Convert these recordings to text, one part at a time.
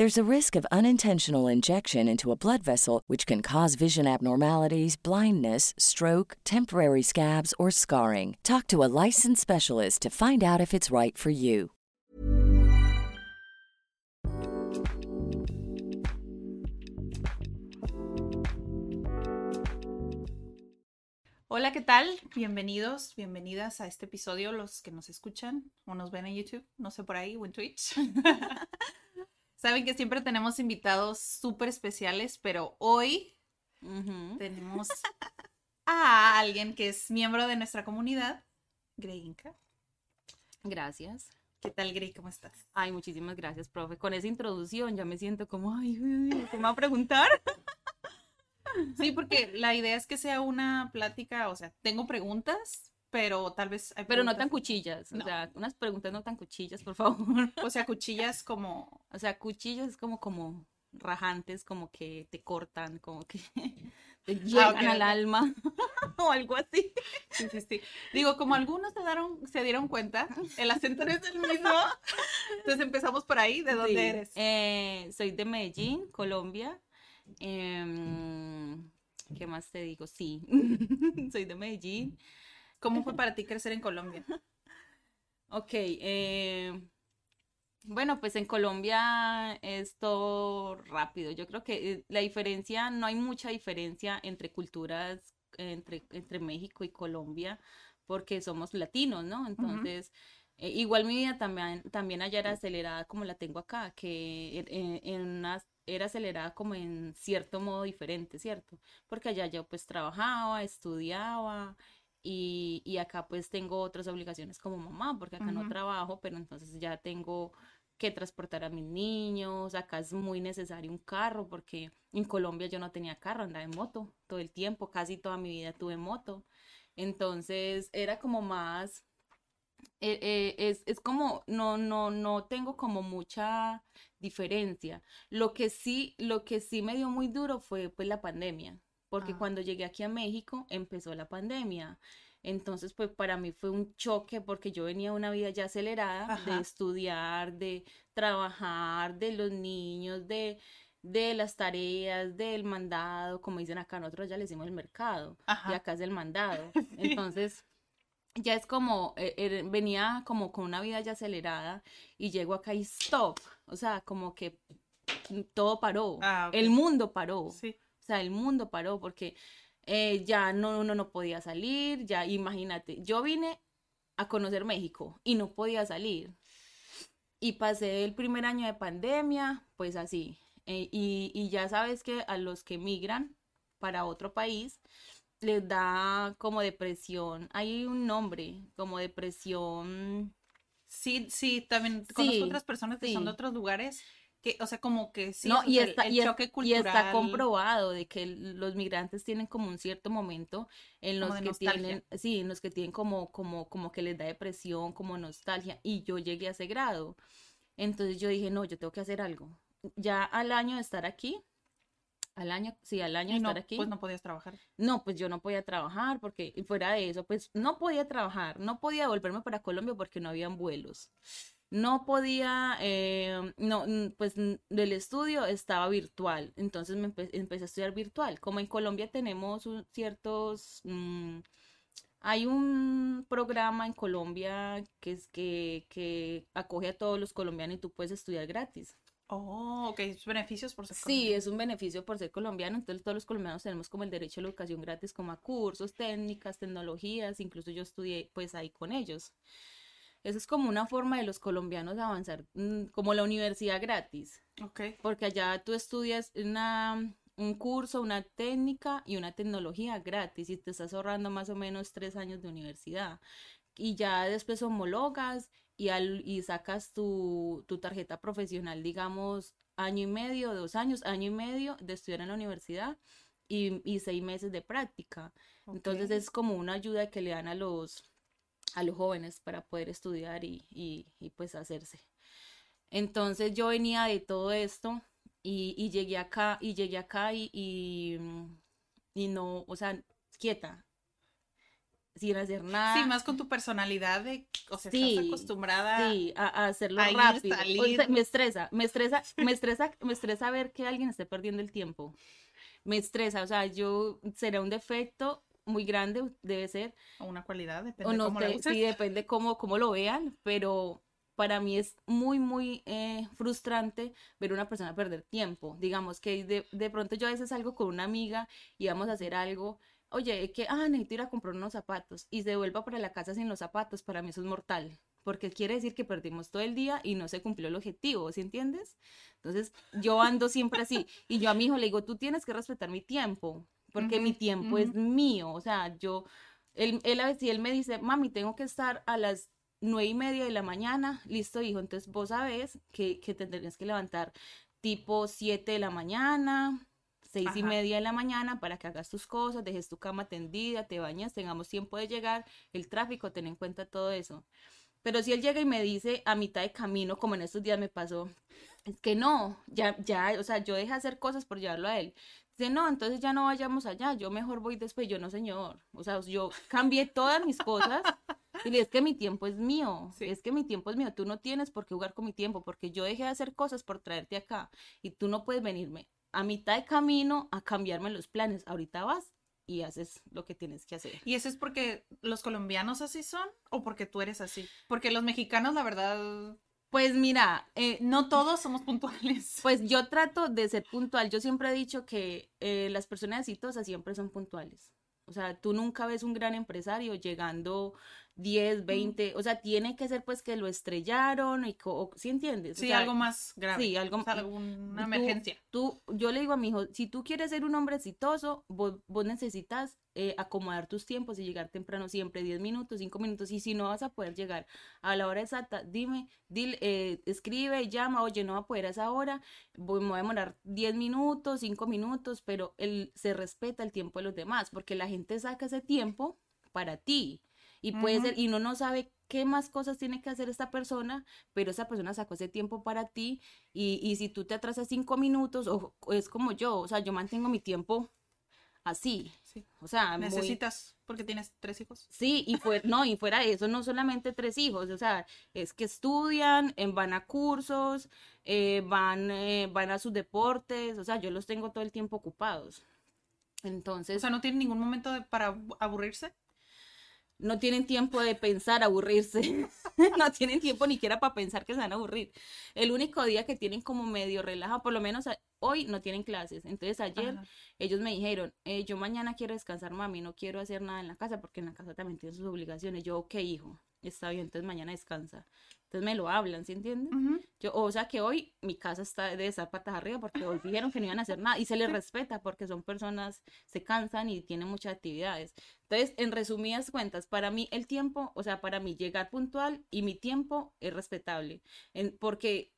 There's a risk of unintentional injection into a blood vessel, which can cause vision abnormalities, blindness, stroke, temporary scabs, or scarring. Talk to a licensed specialist to find out if it's right for you. Hola, ¿qué tal? Bienvenidos, bienvenidas a este episodio, los que nos escuchan o nos ven en YouTube, no sé por ahí, o en Twitch. Saben que siempre tenemos invitados súper especiales, pero hoy tenemos a alguien que es miembro de nuestra comunidad, Grey Inca. Gracias. ¿Qué tal, Grey? ¿Cómo estás? Ay, muchísimas gracias, profe. Con esa introducción ya me siento como, ay, ¿qué me va a preguntar? Sí, porque la idea es que sea una plática, o sea, tengo preguntas, pero tal vez... hay Pero no tan cuchillas. No. O sea, unas preguntas no tan cuchillas, por favor. O sea, cuchillas como... O sea, cuchillas es como, como rajantes, como que te cortan, como que te llegan ok, al alma o algo así. Sí, sí, sí. Digo, como algunos se, daron, se dieron cuenta, el acento no es el mismo. Entonces empezamos por ahí. ¿De dónde eres? Eh, soy de Medellín, Colombia. Em, ¿Qué más te digo? Sí, soy de Medellín. ¿Cómo fue para ti crecer en Colombia? Ok, eh, bueno, pues en Colombia es todo rápido. Yo creo que eh, la diferencia, no hay mucha diferencia entre culturas, entre, entre México y Colombia, porque somos latinos, ¿no? Entonces, eh, igual mi vida también, también allá era acelerada como la tengo acá, que en, en- en una- era acelerada como en cierto modo diferente, ¿cierto? Porque allá yo pues trabajaba, estudiaba y, y acá pues tengo otras obligaciones como mamá, porque acá no trabajo, pero entonces ya tengo que transportar a mis niños, acá es muy necesario un carro, porque en Colombia yo no tenía carro, andaba en moto todo el tiempo, casi toda mi vida tuve moto, entonces era como más, eh, eh, es, es como, no, no, no tengo como mucha diferencia. Lo que sí, lo que sí me dio muy duro fue pues la pandemia, porque Ah. cuando llegué aquí a México empezó la pandemia. Entonces, pues para mí fue un choque porque yo venía de una vida ya acelerada de Ajá. estudiar, de trabajar, de los niños, de, de las tareas, del mandado, como dicen acá, nosotros ya le decimos el mercado, y Ajá. acá es el mandado. Sí. Entonces, ya es como, eh, eh, venía como con una vida ya acelerada y llego acá y stop, o sea, como que mm, todo paró, Ah, ok. el mundo paró, Sí. O sea, el mundo paró porque eh, ya no, uno no podía salir, ya imagínate, yo vine a conocer México y no podía salir. Y pasé el primer año de pandemia, pues así. eh, y, y ya sabes que a los que migran para otro país les da como depresión. Hay un nombre, como depresión. Sí, sí, también conozco Sí, otras personas que son de otros lugares que, o sea, como que sí, no, y el- está, el, y es- choque y cultural. está comprobado de que el- los migrantes tienen como un cierto momento en los que nostalgia. tienen, sí, en los que tienen como, como, como que les da depresión, como nostalgia, y yo llegué a ese grado. Entonces yo dije, no, yo tengo que hacer algo. Ya al año de estar aquí, al año, sí, al año de Y no, estar aquí, pues no podías trabajar. no, pues yo no podía trabajar porque y fuera de eso, pues no podía trabajar, no podía volverme para Colombia porque no habían vuelos. No podía, eh, no, pues del estudio estaba virtual, entonces me empe- empecé a estudiar virtual. Como en Colombia tenemos un- ciertos, mm, hay un programa en Colombia que es que, que acoge a todos los colombianos y tú puedes estudiar gratis. Oh, ok, beneficios por ser Sí, colombiano. es un beneficio por ser colombiano, entonces todos los colombianos tenemos como el derecho a la educación gratis, como a cursos, técnicas, tecnologías, incluso yo estudié pues ahí con ellos. Eso es como una forma de los colombianos avanzar, mm, como la universidad gratis. Porque allá tú estudias una, un curso, una técnica y una tecnología gratis y te estás ahorrando más o menos tres años de universidad. Y ya después homologas y, al, y sacas tu, tu tarjeta profesional, digamos, año y medio, dos años, año y medio de estudiar en la universidad y, y seis meses de práctica. Entonces es como una ayuda que le dan a los, a los jóvenes para poder estudiar y, y, y pues hacerse. Entonces yo venía de todo esto y, y llegué acá y llegué acá y, y, mm, no, o sea, quieta, sin hacer nada. Sí, más con tu personalidad de, o sea. Sí, estás acostumbrada. Sí, a, a hacerlo a ir, rápido. O sea, me estresa, me estresa, me estresa, me estresa ver que alguien esté perdiendo el tiempo. Me estresa, o sea, yo será un defecto muy grande, debe ser, O una cualidad, o depende no cómo la uses. sí, depende cómo, cómo lo vean, pero para mí es muy, muy eh, frustrante ver a una persona perder tiempo. Digamos que de, de pronto yo a veces salgo con una amiga y vamos a hacer algo, oye, que, ah, necesito ir a comprar unos zapatos y se vuelva para la casa sin los zapatos, para mí eso es mortal. Porque quiere decir que perdimos todo el día y no se cumplió el objetivo, ¿sí entiendes? Entonces, yo ando siempre así. Y yo a mi hijo le digo, tú tienes que respetar mi tiempo, porque mi tiempo es mío. O sea, yo, él, él a veces, si él me dice, mami, tengo que estar a las nueve y media de la mañana, listo, hijo, entonces vos sabes que, que te tendrías que levantar tipo siete de la mañana, seis y media de la mañana para que hagas tus cosas, dejes tu cama tendida, te bañas, tengamos tiempo de llegar, el tráfico, ten en cuenta todo eso. Pero si él llega y me dice a mitad de camino, como en estos días me pasó, es que no, ya, ya, o sea, yo dejé hacer cosas por llevarlo a él. Dice, no, entonces ya no vayamos allá, yo mejor voy después. Yo, no, señor. O sea, yo cambié todas mis cosas y es que mi tiempo es mío, Sí. es que mi tiempo es mío, tú no tienes por qué jugar con mi tiempo, porque yo dejé de hacer cosas por traerte acá y tú no puedes venirme a mitad de camino a cambiarme los planes. Ahorita vas y haces lo que tienes que hacer. ¿Y eso es porque los colombianos así son o porque tú eres así? Porque los mexicanos, la verdad, Pues mira, eh, no todos somos puntuales. Pues yo trato de ser puntual. Yo siempre he dicho que eh, las personas exitosas siempre son puntuales. O sea, tú nunca ves un gran empresario llegando 10, 20, o sea, tiene que ser pues que lo estrellaron y, o- ¿sí entiendes? O Sí, sea, algo más grave. sí, algo- O sea, alguna tú- emergencia. Tú, yo le digo a mi hijo, si tú quieres ser un hombre exitoso, vos, vos necesitas eh, acomodar tus tiempos y llegar temprano siempre, 10 minutos, 5 minutos, y si no vas a poder llegar a la hora exacta, dime, dile, eh, escribe, llama, oye, no va a poder a esa hora, voy, me voy a demorar 10 minutos, 5 minutos, pero él se respeta el tiempo de los demás, porque la gente saca ese tiempo para ti. Y puede ser, y uno no sabe qué más cosas tiene que hacer esta persona, pero esa persona sacó ese tiempo para ti, y, y si tú te atrasas cinco minutos, o o es como yo, o sea, yo mantengo mi tiempo así, Sí. o sea, muy- Necesitas, porque tienes tres hijos. Sí, y fuera, no, y fuera de eso, no solamente tres hijos, o sea, es que estudian, eh, van a cursos, eh, van, eh, van a sus deportes, o sea, yo los tengo todo el tiempo ocupados. O Entonces, sea, no tienen ningún momento de- para abu- aburrirse. No tienen tiempo de pensar, aburrirse. no tienen tiempo ni siquiera para pensar que se van a aburrir. El único día que tienen como medio relajado, por lo menos hoy no tienen clases. Entonces ayer Ajá. ellos me dijeron, eh, yo mañana quiero descansar, mami, no quiero hacer nada en la casa porque en la casa también tienen sus obligaciones. Yo, ok, hijo, está bien, entonces mañana descansa. Entonces me lo hablan, ¿sí entienden? Ujú. Yo, o sea que hoy mi casa está de estar patas arriba porque hoy dijeron que no iban a hacer nada y se les respeta porque son personas, se cansan y tienen muchas actividades. Entonces, en resumidas cuentas, para mí el tiempo, o sea, para mí llegar puntual y mi tiempo es respetable. Porque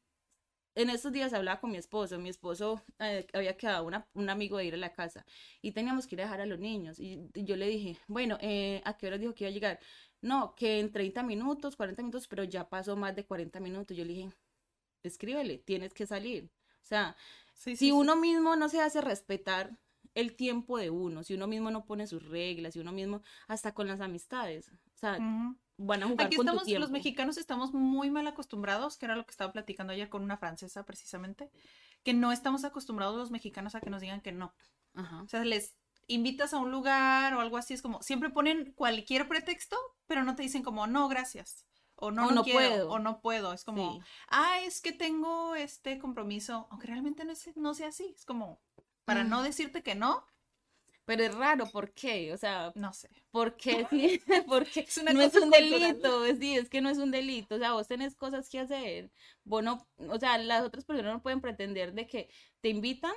en estos días hablaba con mi esposo, mi esposo eh, había quedado una- un amigo de ir a la casa y teníamos que ir a dejar a los niños y, y yo le dije, bueno, eh, ¿a qué hora dijo que iba a llegar? No, que en 30 minutos, 40 minutos, pero ya pasó más de 40 minutos. Yo le dije, escríbele, tienes que salir. O sea, Sí, si sí. uno mismo no se hace respetar el tiempo de uno, si uno mismo no pone sus reglas, si uno mismo, hasta con las amistades, o sea, Ujú. van a jugar Aquí con tu estamos, tiempo. los mexicanos estamos muy mal acostumbrados, que era lo que estaba platicando ayer con una francesa precisamente, que no estamos acostumbrados los mexicanos a que nos digan que no. Ajá. O sea, les invitas a un lugar o algo así, es como, siempre ponen cualquier pretexto, pero no te dicen como, no, gracias. O no, O no, no quiero, puedo. o no puedo. Es como, Sí. ah, es que tengo este compromiso, aunque realmente no, es, no sea así. Es como, para Mm. no decirte que no, Pero es raro, ¿por qué? O sea, No sé. ¿por qué? Sí, porque Es una no es cosa un cultural. delito, sí, es que no es un delito, o sea, vos tenés cosas que hacer, vos no, o sea, las otras personas no pueden pretender de que te invitan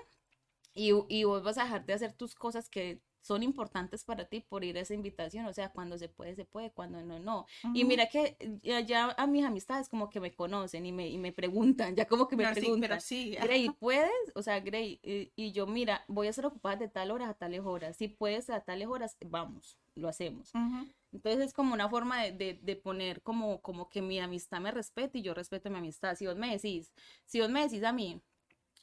y, y vos vas a dejar de hacer tus cosas que son importantes para ti por ir a esa invitación, o sea, cuando se puede, se puede, cuando no, no. Y Ujú. mira que ya, a mis amistades como que me conocen y me, y me preguntan, ya como que me sí, preguntan. pero sí. Grey, ¿puedes? O sea, Grey, y, y yo, mira, voy a estar ocupada de tal hora a tales horas. Si puedes a tales horas, vamos, lo hacemos. Ujú. Entonces es como una forma de, de, de poner como, como que mi amistad me respete y yo respeto mi amistad. Si vos me decís, si vos me decís a mí,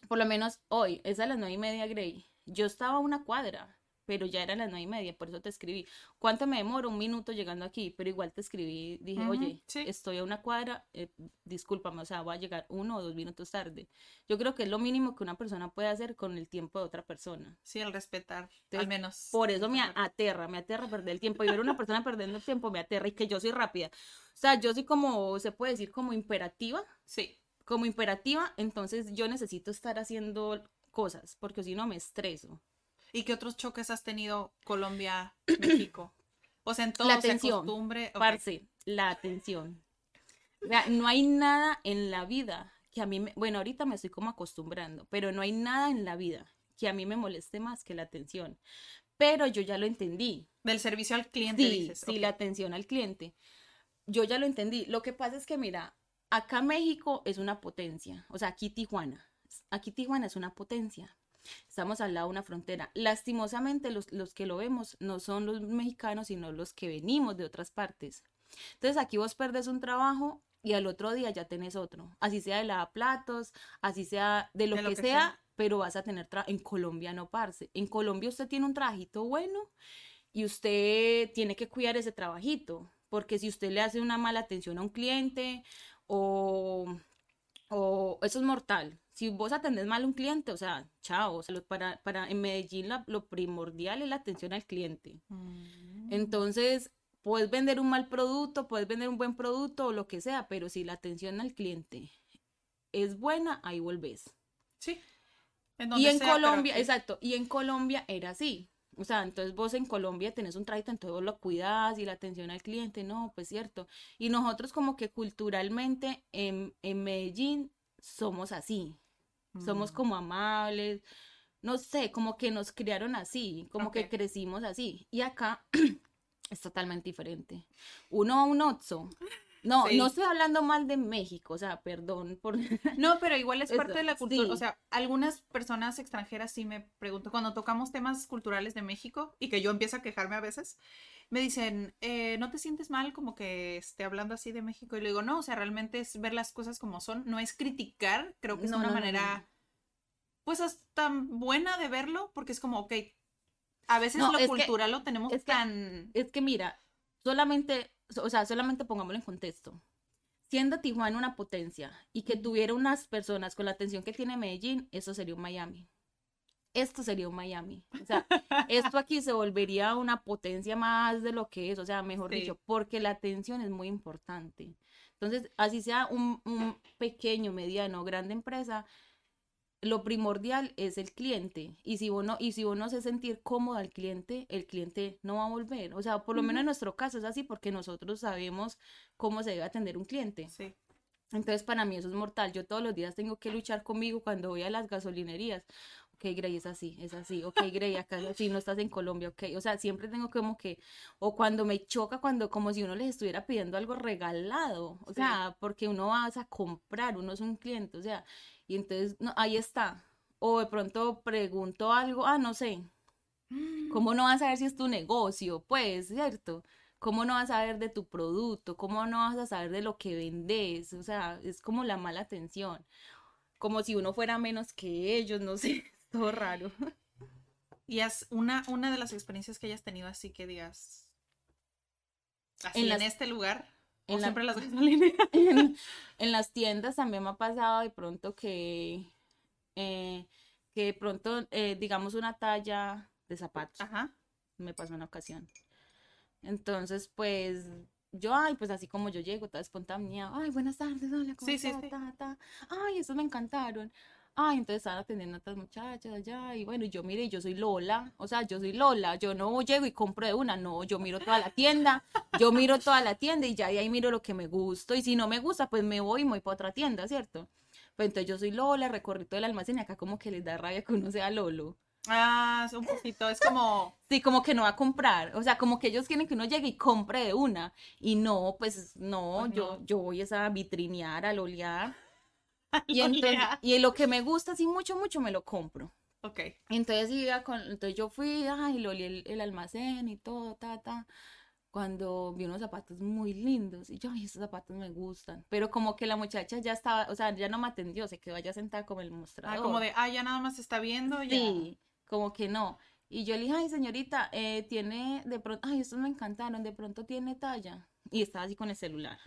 por lo menos hoy, es a las nueve y media, Grey, yo estaba a una cuadra, pero ya eran las nueve y media, por eso te escribí. ¿Cuánto me demoro? Un minuto llegando aquí, pero igual te escribí, dije, Ujú, oye, sí. estoy a una cuadra, eh, discúlpame, o sea, voy a llegar uno o dos minutos tarde. Yo creo que es lo mínimo que una persona puede hacer con el tiempo de otra persona. Sí, el respetar, Entonces, al menos. Por eso me aterra, me aterra perder el tiempo. Y ver a una persona perdiendo el tiempo me aterra y que yo soy rápida. O sea, yo soy como, se puede decir, como imperativa. Sí. Como imperativa, entonces yo necesito estar haciendo cosas, porque si no me estreso. ¿Y qué otros choques has tenido Colombia, México? O sea, en todo La se atención, acostumbre. ok. Parce, la atención. O sea, no hay nada en la vida que a mí me, bueno, ahorita me estoy como acostumbrando, pero no hay nada en la vida que a mí me moleste más que la atención. Pero yo ya lo entendí. Del servicio al cliente, Sí, dices. sí, la atención al cliente. Yo ya lo entendí. Lo que pasa es que, mira, acá México es una potencia. O sea, aquí Tijuana. Aquí Tijuana es una potencia. Estamos al lado de una frontera. Lastimosamente, los, los que lo vemos no son los mexicanos, sino los que venimos de otras partes. Entonces, aquí vos perdes un trabajo y al otro día ya tenés otro. Así sea de lavaplatos, así sea de lo, De lo que, que sea, sea. pero vas a tener trabajo. En Colombia no, parce. En Colombia usted tiene un trabajito bueno y usted tiene que cuidar ese trabajito, porque si usted le hace una mala atención a un cliente o, o eso es mortal. Si vos atendés mal a un cliente, o sea, chao, o sea, lo- para, para en Medellín lo primordial es la atención al cliente. Mm. Entonces, puedes vender un mal producto, puedes vender un buen producto o lo que sea, pero si la atención al cliente es buena, ahí volvés. Sí. En Y en sea, Colombia, exacto, y en Colombia era así. O sea, entonces vos en Colombia tenés un trayecto, entonces vos lo cuidás y la atención al cliente, no, pues cierto. Y nosotros como que culturalmente en, en Medellín somos así, somos Mm. como amables, no sé, como que nos criaron así, como que crecimos así. Y acá es totalmente diferente. Uno a un Oxxo. No, Sí. no estoy hablando mal de México, o sea, perdón por... No, pero igual es Eso, parte de la cultura. sí. O sea, algunas personas extranjeras sí me preguntan, cuando tocamos temas culturales de México y que yo empiezo a quejarme a veces, me dicen, eh, ¿no te sientes mal como que esté hablando así de México? Y le digo, no, o sea, realmente es ver las cosas como son, no es criticar, creo que es No, una no, manera, no. pues hasta buena de verlo, porque es como, ok, a veces lo que- cultural lo tenemos es que- tan... Es que mira, solamente, o sea, solamente pongámoslo en contexto. Siendo Tijuana una potencia y que tuviera unas personas con la atención que tiene Medellín, eso sería un Miami. Esto sería un Miami. O sea, esto aquí se volvería una potencia más de lo que es, o sea, mejor Sí. dicho, porque la atención es muy importante. Entonces, así sea un, un pequeño, mediano grande empresa, lo primordial es el cliente. Y si uno, y si uno hace sentir cómodo al cliente, el cliente no va a volver. O sea, por lo menos en nuestro caso es así porque nosotros sabemos cómo se debe atender un cliente. Sí. Entonces, para mí eso es mortal. Yo todos los días tengo que luchar conmigo cuando voy a las gasolinerías. Ok, Grey, es así, es así. Ok, Grey, acá así, no estás en Colombia, ok. O sea, siempre tengo como que, o cuando me choca, cuando como si uno les estuviera pidiendo algo regalado. O Sí. sea, porque uno va a comprar, uno es un cliente, o sea, y entonces, no, ahí está. O de pronto pregunto algo, ah, no sé, ¿Cómo no vas a saber si es tu negocio? Pues, ¿cierto? ¿Cómo no vas a saber de tu producto? ¿Cómo no vas a saber de lo que vendes? O sea, es como la mala atención. Como si uno fuera menos que ellos, no sé, es todo raro. Y es una, una de las experiencias que hayas tenido así que digas, así En en, las- este lugar, en la- siempre las gasolineras. En, en las tiendas también me ha pasado de pronto que, eh, que de pronto, eh, digamos, una talla de zapatos. Ajá. me pasó una ocasión. Entonces, pues, yo, ay, pues así como yo llego, toda espontánea, ay, buenas tardes, hola, ¿cómo Sí, sí, está? sí. Ta, ta. Ay, esos me encantaron. Ay, entonces estaban atendiendo a otras muchachas allá, y bueno, yo mire, yo soy Lola, o sea, yo soy Lola, yo no llego y compro de una, no, yo miro toda la tienda, yo miro toda la tienda y ya y ahí miro lo que me gusta, y si no me gusta, pues me voy y me voy para otra tienda, ¿cierto? Pues entonces yo soy Lola, recorrí todo el almacén y acá como que les da rabia que uno sea Lolo. Ah, es un poquito, es como... Sí, como que no va a comprar, o sea, como que ellos quieren que uno llegue y compre de una, y no, pues no, Pues yo, no. yo voy a vitrinear, a lolear, y, entonces, y lo que me gusta así mucho, mucho me lo compro. Ok. Entonces iba con, entonces yo fui, ay, lo olí el, el almacén y todo, ta, ta. Cuando vi unos zapatos muy lindos y yo, ay, estos zapatos me gustan. Pero como que la muchacha ya estaba, o sea, ya no me atendió, se quedó allá sentada como el Ah, mostrador. como de, ah, ya nada más está viendo, ya. Sí, como que no. Y yo le dije, ay, señorita, eh, tiene de pronto, ay, estos me encantaron, de pronto tiene talla. Y estaba así con el celular.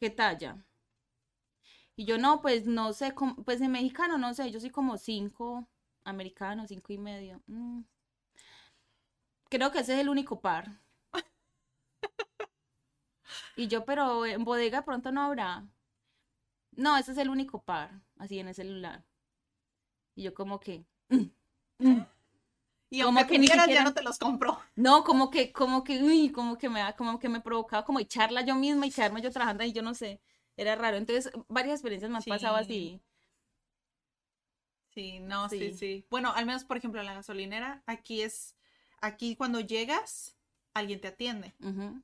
¿Qué talla? Y yo, no, pues no sé, pues en mexicano no sé, yo soy como cinco, americano, cinco y medio. Mm. Creo que ese es el único par. Y yo, pero en bodega de pronto no habrá. No, ese es el único par, así en el celular. Y yo como que, Y Como aunque que ni siquiera- ya no te los compro. no, como que, como que, uy, como que me como que me provocaba como echarla yo misma y quedarme yo trabajando ahí, yo no sé, era raro. Entonces, varias experiencias me han pasado Sí. así. Sí, no, sí. Sí. sí, Bueno, al menos, por ejemplo, en la gasolinera, aquí es, aquí cuando llegas, alguien te atiende.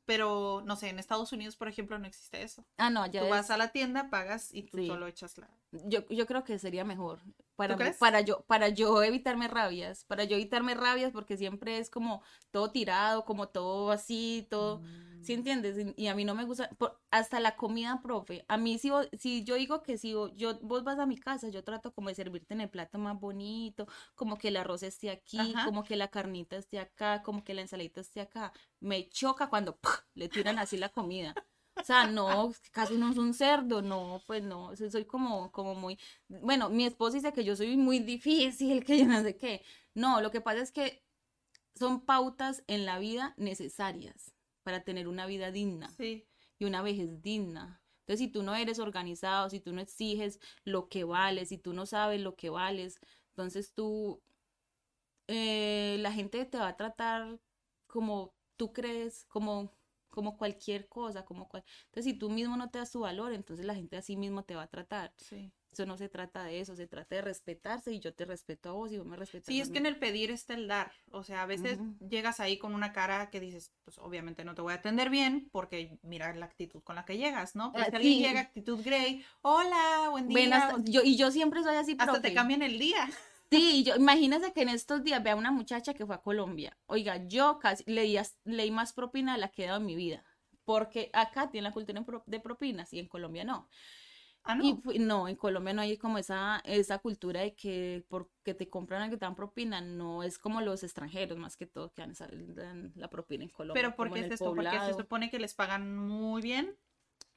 Pero, no sé, en Estados Unidos, por ejemplo, no existe eso. Ah, no, ya Tú es- vas a la tienda, pagas y tú Sí. solo echas la... yo, yo creo que sería mejor para, crees? para yo, para yo evitarme rabias, para yo evitarme rabias porque siempre es como todo tirado, como todo así, todo, Mm. ¿Sí entiendes? Y, a mí no me gusta, por- hasta la comida, profe, a mí si, vos- si yo digo que si vos, yo, vos vas a mi casa, yo trato como de servirte en el plato más bonito, como que el arroz esté aquí, Ajá. como que la carnita esté acá, como que la ensaladita esté acá, me choca cuando le tiran así la comida. O sea, no, casi no es un cerdo, no, pues no, so- soy como, como muy, bueno, mi esposo dice que yo soy muy difícil, que yo no sé qué. No, lo que pasa es que son pautas en la vida necesarias para tener una vida digna Sí, y una vejez digna. Entonces, si tú no eres organizado, si tú no exiges lo que vales, si tú no sabes lo que vales, entonces tú, eh, la gente te va a tratar como tú crees, como, como cualquier cosa, como cual... Entonces, si tú mismo no te das tu valor, entonces la gente así mismo te va a tratar. sí. Eso no se trata de eso, se trata de respetarse y yo te respeto a vos y vos me respetas Sí, a es mí. que en el pedir está el dar. O sea, a veces Ujú. llegas ahí con una cara que dices, pues obviamente no te voy a atender bien porque mira la actitud con la que llegas, ¿no? Pero Ah, si alguien sí. llega actitud grey, hola, buen día. Buenas- yo, y yo siempre soy así, hasta te cambian el día. Sí, yo, imagínese que en estos días vea una muchacha que fue a Colombia. Oiga, yo casi leí, leí más propina de la que he dado en mi vida. Porque acá tiene la cultura de propinas y en Colombia no. Ah, no. Y no, en Colombia no hay como esa, esa cultura de que porque te compran algo te dan propina, no es como los extranjeros más que todo que dan, la propina en Colombia. Pero ¿por qué es esto? Porque se poblado. supone que les pagan muy bien.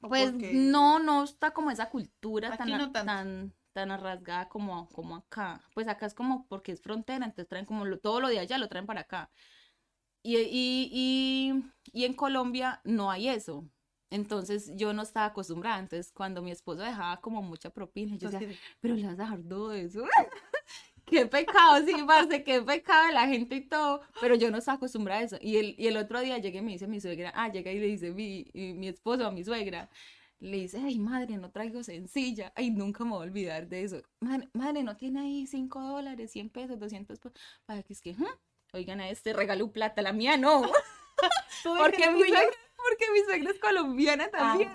¿O Pues no, no está como esa cultura Aquí tan, no tan, tan arrasgada como, como acá. Pues acá es como porque es frontera, entonces traen como lo- todo lo de allá lo traen para acá. Y, y, y, y en Colombia no hay eso. Entonces yo no estaba acostumbrada. Entonces cuando mi esposo dejaba como mucha propina, yo decía, pero le vas a dejar todo eso. Qué pecado, sí, parce, qué pecado de la gente y todo, pero yo no estaba acostumbrada a eso. Y el, y el otro día llegué y me dice mi suegra, ah, llega y le dice mi, y mi esposo a mi suegra, le dice, ay, madre, no traigo sencilla, ay, nunca me voy a olvidar de eso. Madre, madre, no tiene ahí 5 dólares, 100 pesos, 200 pesos, para que es que, "Ujú, oigan, a este regaló plata, la mía no, ¿tú de porque mi suegra, porque mi suegra es colombiana también.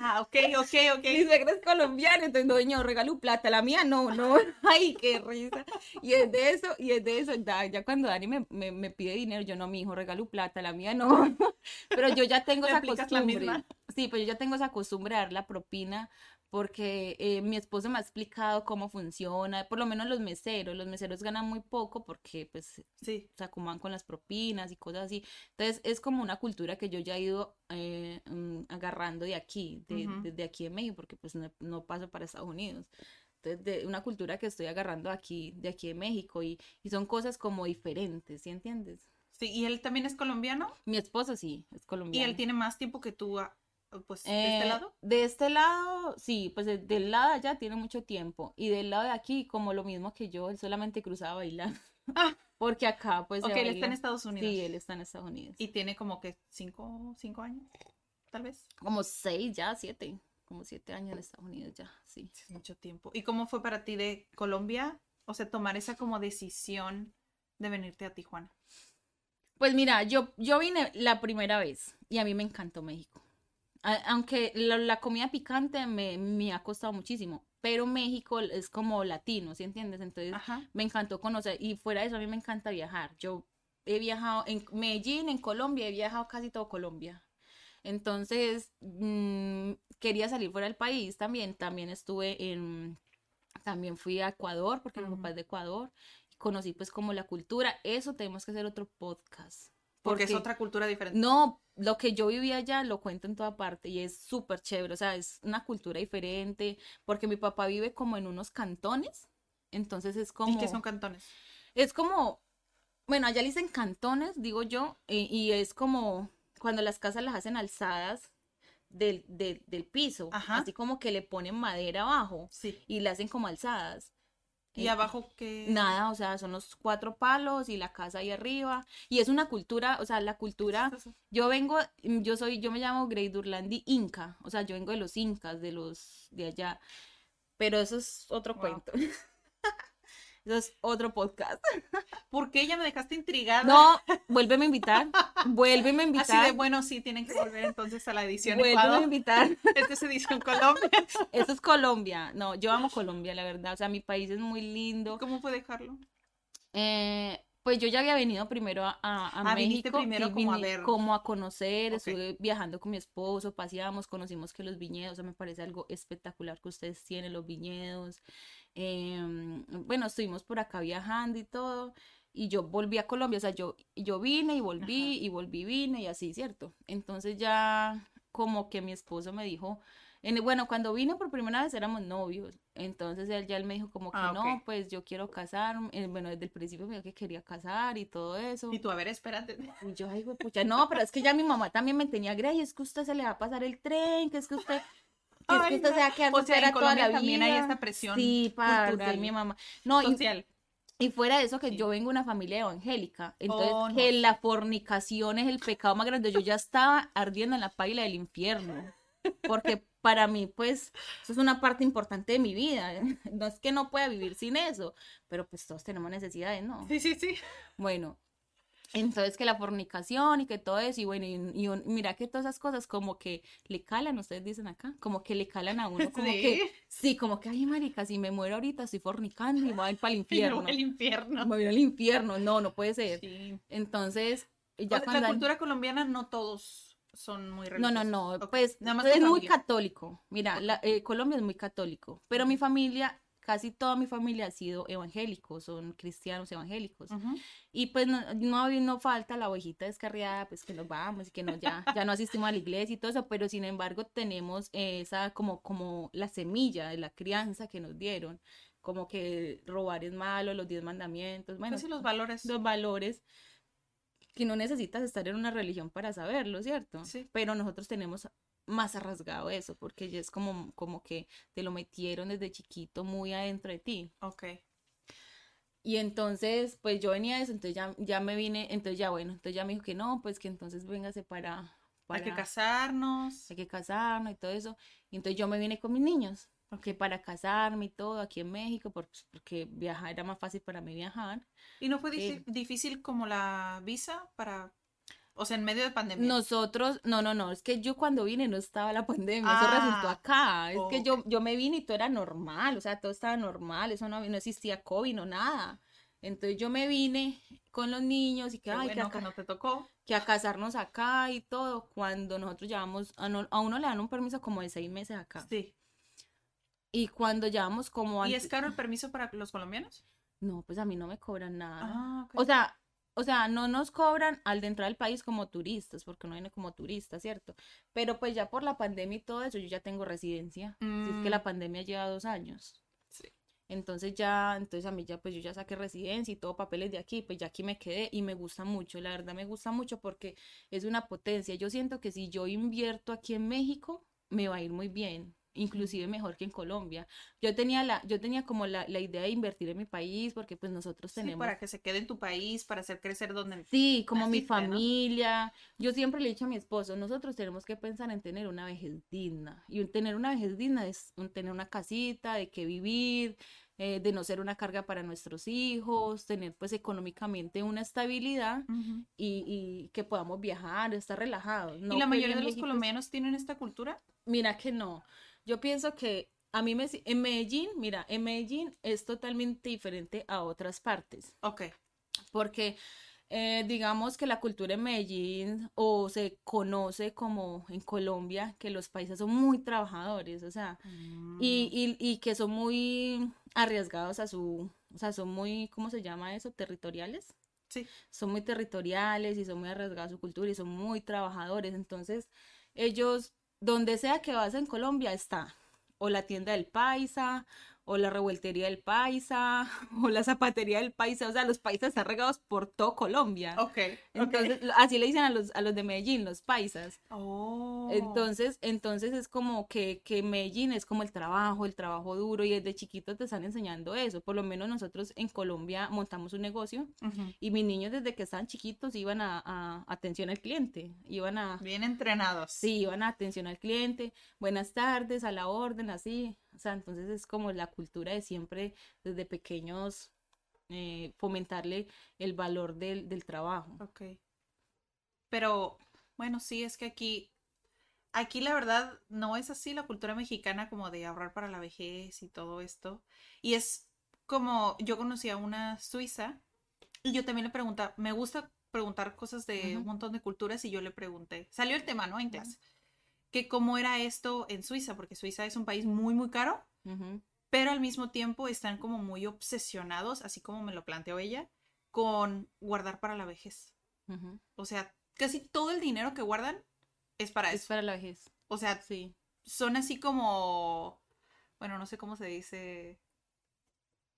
Ah, ok, ok, ok. Mi suegra es colombiana, entonces dueño, regaló plata, la mía no, no, ay, qué risa. Y es de eso, y es de eso, ya, ya cuando Dani me, me, me pide dinero, yo no, mi hijo, regalo plata, la mía no. Pero yo ya tengo esa costumbre. Sí, pues yo ya tengo esa costumbre de dar la propina porque eh, mi esposo me ha explicado cómo funciona, por lo menos los meseros, los meseros ganan muy poco porque pues Sí. se acomodan con las propinas y cosas así. Entonces es como una cultura que yo ya he ido eh, mm, agarrando de aquí, de, Ujú. desde aquí en México, porque pues no, no paso para Estados Unidos. Entonces, de una cultura que estoy agarrando aquí, de aquí en México, y, y son cosas como diferentes, ¿sí entiendes? Sí, y él también es colombiano Mi esposo sí, es y colombiano. él tiene más tiempo que tú, pues, de este Eh, lado. De este lado, sí, pues de- del lado de allá tiene mucho tiempo. Y del lado de aquí, como lo mismo que yo, él solamente cruzaba a bailar. Ah. Porque acá, pues, Ok, él está en. Estados Unidos. Sí, él está en Estados Unidos. Y tiene como que cinco, cinco años, tal vez. Como seis ya, siete. Como siete años en Estados Unidos ya, sí. Sí, es mucho tiempo. ¿Y cómo fue para ti de Colombia? O sea, tomar esa como decisión de venirte a Tijuana. Pues mira, yo, yo vine la primera vez y a mí me encantó México. Aunque la, la comida picante me, me ha costado muchísimo, pero México es como latino, ¿sí entiendes? Entonces Ajá. me encantó conocer y fuera de eso a mí me encanta viajar. Yo he viajado en Medellín, en Colombia, he viajado casi todo Colombia. Entonces, mm, quería salir fuera del país también. También estuve en, también fui a Ecuador, porque mi Ujú. papá es de Ecuador. Conocí pues como la cultura. Eso tenemos que hacer otro podcast. Porque, es otra cultura diferente. No, lo que yo vivía allá lo cuento en toda parte y es súper chévere, o sea, es una cultura diferente, porque mi papá vive como en unos cantones, entonces es como... ¿Y qué son cantones? Es como, bueno, allá le dicen cantones, digo yo, y, y es como cuando las casas las hacen alzadas del, del, del piso, Ajá. así como que le ponen madera abajo Sí. y le hacen como alzadas. ¿Y Eh, abajo qué? Nada, o sea, son los cuatro palos y la casa ahí arriba. Y es una cultura, o sea, la cultura, yo vengo, mm, yo soy, yo me llamo Grey Durlandi Inca, o sea, yo vengo de los incas, de los de allá. Pero eso es otro Wow. cuento. Eso es otro podcast. ¿Por qué ya me dejaste intrigada? No, vuélveme a invitar. Vuélveme a Así invitar. de bueno, sí, tienen que volver entonces a la edición Vuélveme a Ecuador. invitar. Esta es edición Colombia. Eso es Colombia. No, yo amo Colombia, la verdad. O sea, mi país es muy lindo. ¿Cómo fue dejarlo? Eh, pues yo ya había venido primero a, a, a Ah, México. primero como a ver. como a conocer, estuve viajando con mi esposo, paseamos, conocimos que los viñedos, o sea, me parece algo espectacular que ustedes tienen, los viñedos. Em, bueno, estuvimos por acá viajando y todo, y yo volví a Colombia, o sea, yo, yo vine y volví, y volví, vine, y así, ¿cierto? Entonces ya como que mi esposo me dijo, en- bueno, cuando vine por primera vez éramos novios, entonces él ya él me dijo como que Ah, ok. no, pues yo quiero casarme, eh, bueno, desde el principio me dijo que quería casar y todo eso. Y tú, a ver, espérate. Y yo, ay, pucha, no, pero es que ya mi mamá también me tenía Grey, es que usted se le va a pasar el tren, que es que usted, que es Ay, que usted no. se va a quedar O sea, en toda la también hay vida. esta presión Sí, cultural, mi mamá. No, y, Social. y fuera de eso que Sí. yo vengo de una familia evangélica, entonces Oh, no, que la fornicación es el pecado más grande, yo ya estaba ardiendo en la paila del infierno, porque para mí, pues, eso es una parte importante de mi vida, no es que no pueda vivir sin eso, pero pues todos tenemos necesidades, ¿no? Sí, sí, sí. Bueno, entonces que la fornicación y que todo eso, y bueno, y, y un- mira que todas esas cosas como que le calan, ustedes dicen acá, como que le calan a uno, como Sí. que, sí, como que, ay, marica, si me muero ahorita estoy fornicando y voy a ir para el infierno. el infierno. Me voy al infierno, no, no puede ser. Sí. Entonces, O ya sea, cuando... la cultura colombiana no todos son muy No, no, religiosos. no, Ok, pues nada más es muy católico. Mira, la- eh, Colombia es muy católico, pero mi familia, casi toda mi familia ha sido evangélicos, son cristianos evangélicos. Y pues no, no, no falta la ovejita descarriada, pues que nos vamos y que no, ya, ya no asistimos a la iglesia y todo eso, pero sin embargo tenemos esa como, como la semilla de la crianza que nos dieron, como que robar es malo, los diez mandamientos, bueno, Pues sí, los valores. los valores que no necesitas estar en una religión para saberlo, ¿cierto? Sí. Pero nosotros tenemos más arrasgado eso, porque ya es como, como que te lo metieron desde chiquito muy adentro de ti. Ok. Y entonces, pues yo venía de eso, entonces ya, ya me vine, entonces ya bueno, entonces ya me dijo que no, pues que entonces véngase para, Hay que para- casarnos. hay que casarnos y todo eso. Y entonces yo me vine con mis niños, porque para casarme y todo aquí en México, pues, porque viajar era más fácil para mí viajar. ¿Y no fue difí- difícil como la visa para, o sea, en medio de pandemia? Nosotros, no, no, no, es que yo cuando vine no estaba la pandemia, eso resultó Ah, acá, es que yo, yo me vine y todo era normal, o sea, todo estaba normal, eso no, no existía COVID, no nada. Entonces yo me vine con los niños y que, Qué ay, que bueno acá- que no te tocó. que a casarnos acá y todo, cuando nosotros llevamos, a, no- a uno le dan un permiso como de seis meses acá. Sí. Y cuando llevamos como... ¿Y es caro el permiso para los colombianos? No, pues a mí no me cobran nada. Ah, ok. O sea, o sea, no nos cobran al de entrar al país como turistas, porque no viene como turista, ¿cierto? Pero pues ya por la pandemia y todo eso, yo ya tengo residencia. Si es que Mm. la pandemia lleva dos años. Sí. Entonces ya, entonces a mí ya, pues yo ya saqué residencia y todo papeles de aquí, pues ya aquí me quedé y me gusta mucho, la verdad me gusta mucho porque es una potencia. Yo siento que si yo invierto aquí en México, me va a ir muy bien inclusive mejor que en Colombia. Yo tenía la, yo tenía como la, la idea de invertir en mi país, porque pues nosotros tenemos. para que se quede en tu país, para hacer crecer donde. Sí, como mi familia. Yo siempre le he dicho a mi esposo, nosotros tenemos que pensar en tener una vejez digna. Y tener una vejez digna es tener una casita, de que vivir, eh, de no ser una carga para nuestros hijos, tener pues económicamente una estabilidad y, y, que podamos viajar, estar relajados. ¿Y la mayoría de los colombianos tienen esta cultura? Mira que no. Yo pienso que a mí me... En Medellín, mira, en Medellín es totalmente diferente a otras partes. Ok. Porque eh, digamos que la cultura en Medellín o se conoce como en Colombia que los países son muy trabajadores, o sea, mm. y, y, y, que son muy arriesgados a su, o sea, son muy, ¿cómo se llama eso? Territoriales. Sí. Son muy territoriales y son muy arriesgados a su cultura y son muy trabajadores, entonces ellos donde sea que vas en Colombia está o la tienda del paisa o la revueltería del paisa, o la zapatería del paisa, o sea, los paisas están regados por todo Colombia. Ok. Entonces, así le dicen a los, a los de Medellín, los paisas. Oh. Entonces, entonces es como que, que Medellín es como el trabajo, el trabajo duro, y desde chiquitos te están enseñando eso. Por lo menos nosotros en Colombia montamos un negocio, y mis niños desde que estaban chiquitos iban a, a, atención al cliente, iban a... Bien entrenados. Sí, iban a atención al cliente, buenas tardes, a la orden, así. O sea, entonces es como la cultura de siempre, desde pequeños, eh, fomentarle el valor del, del trabajo. Ok. Pero, bueno, sí, es que aquí, aquí la verdad no es así la cultura mexicana como de ahorrar para la vejez y todo esto. Y es como, yo conocí a una suiza y yo también le preguntaba, me gusta preguntar cosas de un montón de culturas y yo le pregunté, salió el tema, ¿no? En clase que cómo era esto en Suiza, porque Suiza es un país muy, muy caro, pero al mismo tiempo están como muy obsesionados, así como me lo planteó ella, con guardar para la vejez. O sea, casi todo el dinero que guardan es para es eso. para la vejez. O sea, sí. son así como, bueno, no sé cómo se dice,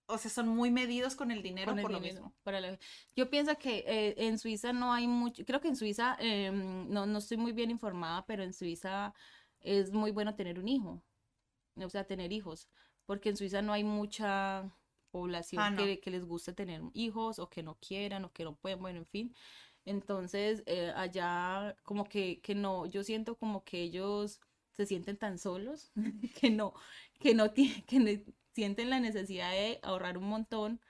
o sea, son muy medidos con el dinero por lo mismo. Para Yo pienso que eh, en Suiza no hay mucho, creo que en Suiza, em, no, no estoy muy bien informada, pero en Suiza es muy bueno tener un hijo, o sea, tener hijos, porque en Suiza no hay mucha población ah, que, que, les guste tener hijos o que no quieran o que no pueden, bueno, en fin. Entonces, eh, allá como que, que no, yo siento como que ellos se sienten tan solos que no, que no tienen, que sienten la necesidad de ahorrar un montón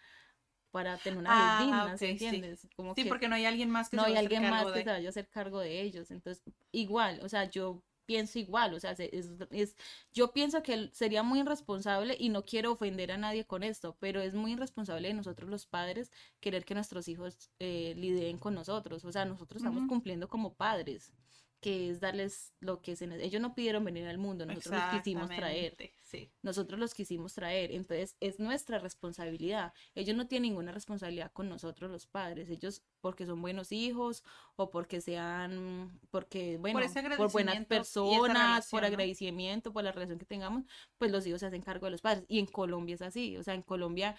para tener una vida ah, digna, entiendes? Sí. Como sí, porque no hay alguien más que no hay alguien más que se vaya a hacer cargo de ellos. Entonces, igual, o sea, yo pienso igual, o sea, es, es, yo pienso que sería muy irresponsable y no quiero ofender a nadie con esto, pero es muy irresponsable de nosotros los padres querer que nuestros hijos eh, lideren con nosotros, o sea, nosotros estamos cumpliendo como padres que es darles lo que se ellos no pidieron venir al mundo, nosotros los quisimos traer. Sí. Nosotros los quisimos traer, entonces es nuestra responsabilidad. Ellos no tienen ninguna responsabilidad con nosotros los padres, ellos porque son buenos hijos o porque sean porque bueno, por, buenas personas, por agradecimiento, por la relación que tengamos, pues los hijos se hacen cargo de los padres y en Colombia es así, o sea, en Colombia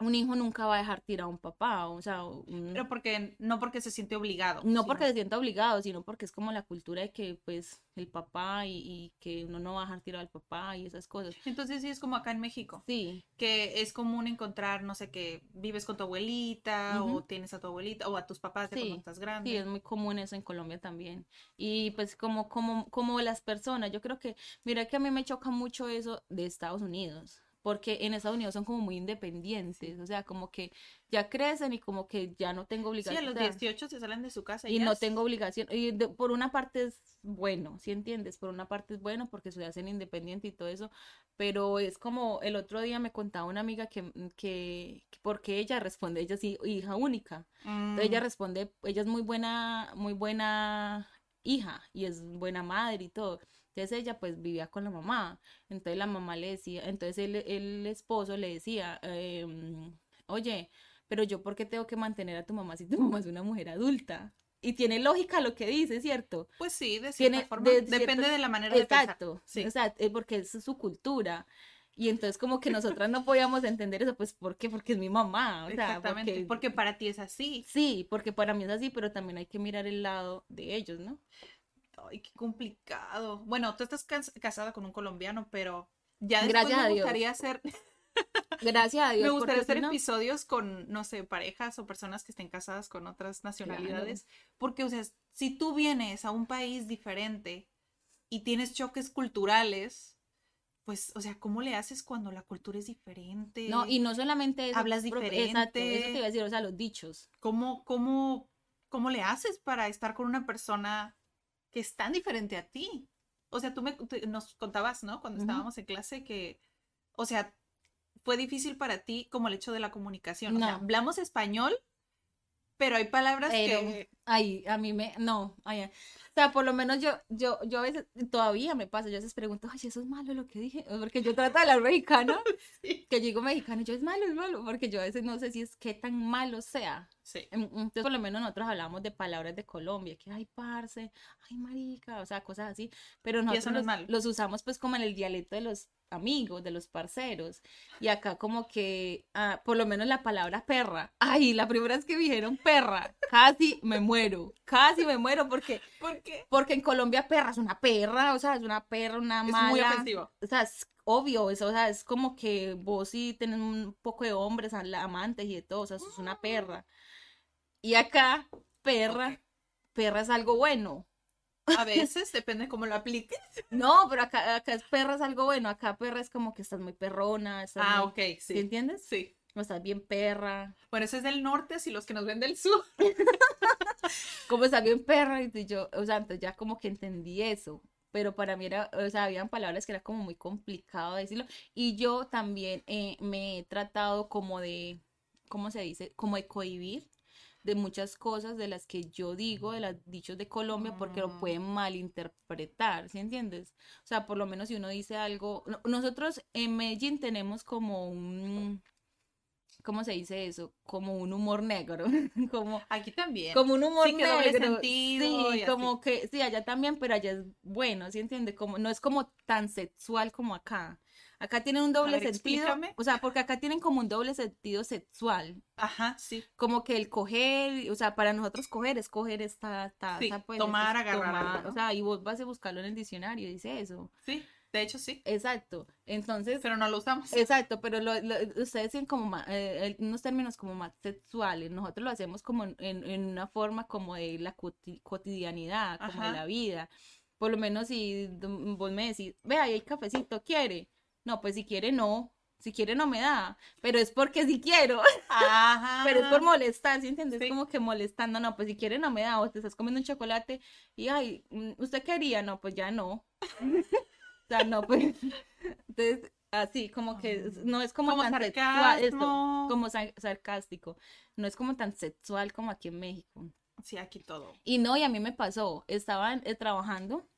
un hijo nunca va a dejar tirar a un papá, o sea, pero porque no porque se siente obligado, no porque se siente obligado, sino porque es como la cultura de que pues el papá y, que uno no va a dejar tirar al papá y esas cosas. Entonces sí es como acá en México, sí, que es común encontrar, no sé, que vives con tu abuelita o tienes a tu abuelita o a tus papás de cuando estás grande. Sí, es muy común eso en Colombia también y pues como como como las personas, yo creo que mira que a mí me choca mucho eso de Estados Unidos porque en Estados Unidos son como muy independientes, o sea, como que ya crecen y como que ya no tengo obligación. Sí, a los 18 se salen de su casa. Y, no tengo obligación. Y por una parte es bueno, ¿sí entiendes? Por una parte es bueno porque se hacen independiente y todo eso, pero es como el otro día me contaba una amiga que, que, porque ella responde, ella sí, hija única. Entonces ella mm. responde, ella es muy buena, muy buena hija y es buena madre y todo. Entonces ella pues vivía con la mamá. Entonces la mamá le decía, entonces el, el esposo le decía, em, oye, pero yo por qué tengo que mantener a tu mamá si tu mamá es una mujer adulta? Y tiene lógica lo que dice, ¿cierto? Pues sí, de cierta forma. depende de la manera de Exacto, sí. exacto, porque es su cultura. Y entonces como que nosotras no podíamos entender eso, pues ¿por qué? Porque es mi mamá. O sea, Exactamente, porque- porque para ti es así. Sí, porque para mí es así, pero también hay que mirar el lado de ellos, ¿no? Ay, qué complicado. Bueno, tú estás cas- casada con un colombiano, pero ya después Gracias me a Dios. gustaría hacer, Gracias a Dios. me gustaría hacer no- episodios con, no sé, parejas o personas que estén casadas con otras nacionalidades, porque, o sea, si tú vienes a un país diferente y tienes choques culturales, pues, o sea, ¿cómo le haces cuando la cultura es diferente? No, y no solamente eso. Hablas Exacto, eso diferente. te iba a decir, o sea, los dichos. ¿Cómo, cómo, cómo le haces para estar con una persona que es tan diferente a ti? O sea, tú me, nos contabas, ¿no? Cuando estábamos en clase que, o sea, fue difícil para ti como el hecho de la comunicación. O sea, No. hablamos español, pero hay palabras Pero, que... ay, a mí me, no, ay, o sea, por lo menos yo, yo, yo a veces, todavía me pasa, yo a veces pregunto, ay, eso es malo lo que dije, porque yo trato de hablar mexicano, Sí. que yo digo mexicano, y yo es malo, es malo, porque yo a veces no sé si es qué tan malo sea. Sí. Entonces, por lo menos nosotros hablamos de palabras de Colombia, que ay, parce, ay, marica, o sea, cosas así, pero nosotros no es los, malo. los usamos pues como en el dialecto de los amigos, de los parceros, y acá como que, ah, por lo menos la palabra perra, ay, la primera vez que me dijeron perra, casi me muero, casi me muero, porque, ¿Por qué? porque en Colombia perra es una perra, o sea, es una perra, una Es mala, muy ofensivo. o sea, es obvio, eso, o sea, es como que vos sí tenés un poco de hombres, amantes y de todo, o sea, sos una perra. Y acá, perra, perra es algo bueno. A veces, depende cómo lo apliques. No, pero acá, acá es perra es algo bueno, acá perra es como que estás muy perrona, estás Ah, muy- ok, ¿sí sí. entiendes? Sí. O estás bien perra, Bueno, eso es del norte, si los que nos ven del sur. como estás bien perra, y yo, o sea, entonces ya como que entendí eso. Pero para mí era, o sea, habían palabras que era como muy complicado decirlo. Y yo también eh, me he tratado como de, ¿cómo se dice? Como de cohibir de muchas cosas de las que yo digo, de los dichos de Colombia, porque lo Mm. pueden malinterpretar, ¿sí entiendes? O sea, por lo menos si uno dice algo, no- nosotros en Medellín tenemos como un, ¿cómo se dice eso? Como un humor negro, como, Aquí también. como un humor Sí, que doble negro, sentido sí, y así. como que, sí, allá también, pero allá es bueno, ¿sí entiende? Como, no es como tan sexual como acá. Acá tienen un doble ver, sentido, explícame. o sea, porque acá tienen como un doble sentido sexual, Ajá, sí. como que el coger, o sea, para nosotros coger es coger esta taza, Sí, pues, tomar, es agarrar algo, tomar, ¿no? o sea, y vos vas a buscarlo en el diccionario, dice eso. Sí, de hecho sí. Exacto. Entonces, Pero no lo usamos. Exacto, pero lo, lo- ustedes tienen como ma- eh, el- unos términos como más sexuales, nosotros lo hacemos como en, una forma como de la coti- cotidianidad, como de la vida. Por lo menos si d- vos me decís, ve, ahí hay cafecito, ¿quiere? No, pues si quiere no, si quiere no me da, pero es porque si quiero, Ajá. pero es por molestar, ¿sí entiendes? Sí. Como que molestando, no, pues si quiere no me da, o te estás comiendo un chocolate y, ay, mm, ¿usted quería? No, pues ya no. O sea, no, pues, entonces, así, como que no es como, Como tan sexual, sarcasmo. como sa- sarcástico, no es como tan sexual como aquí en México. Sí, aquí todo. Y no, y a mí me pasó, estaba eh, trabajando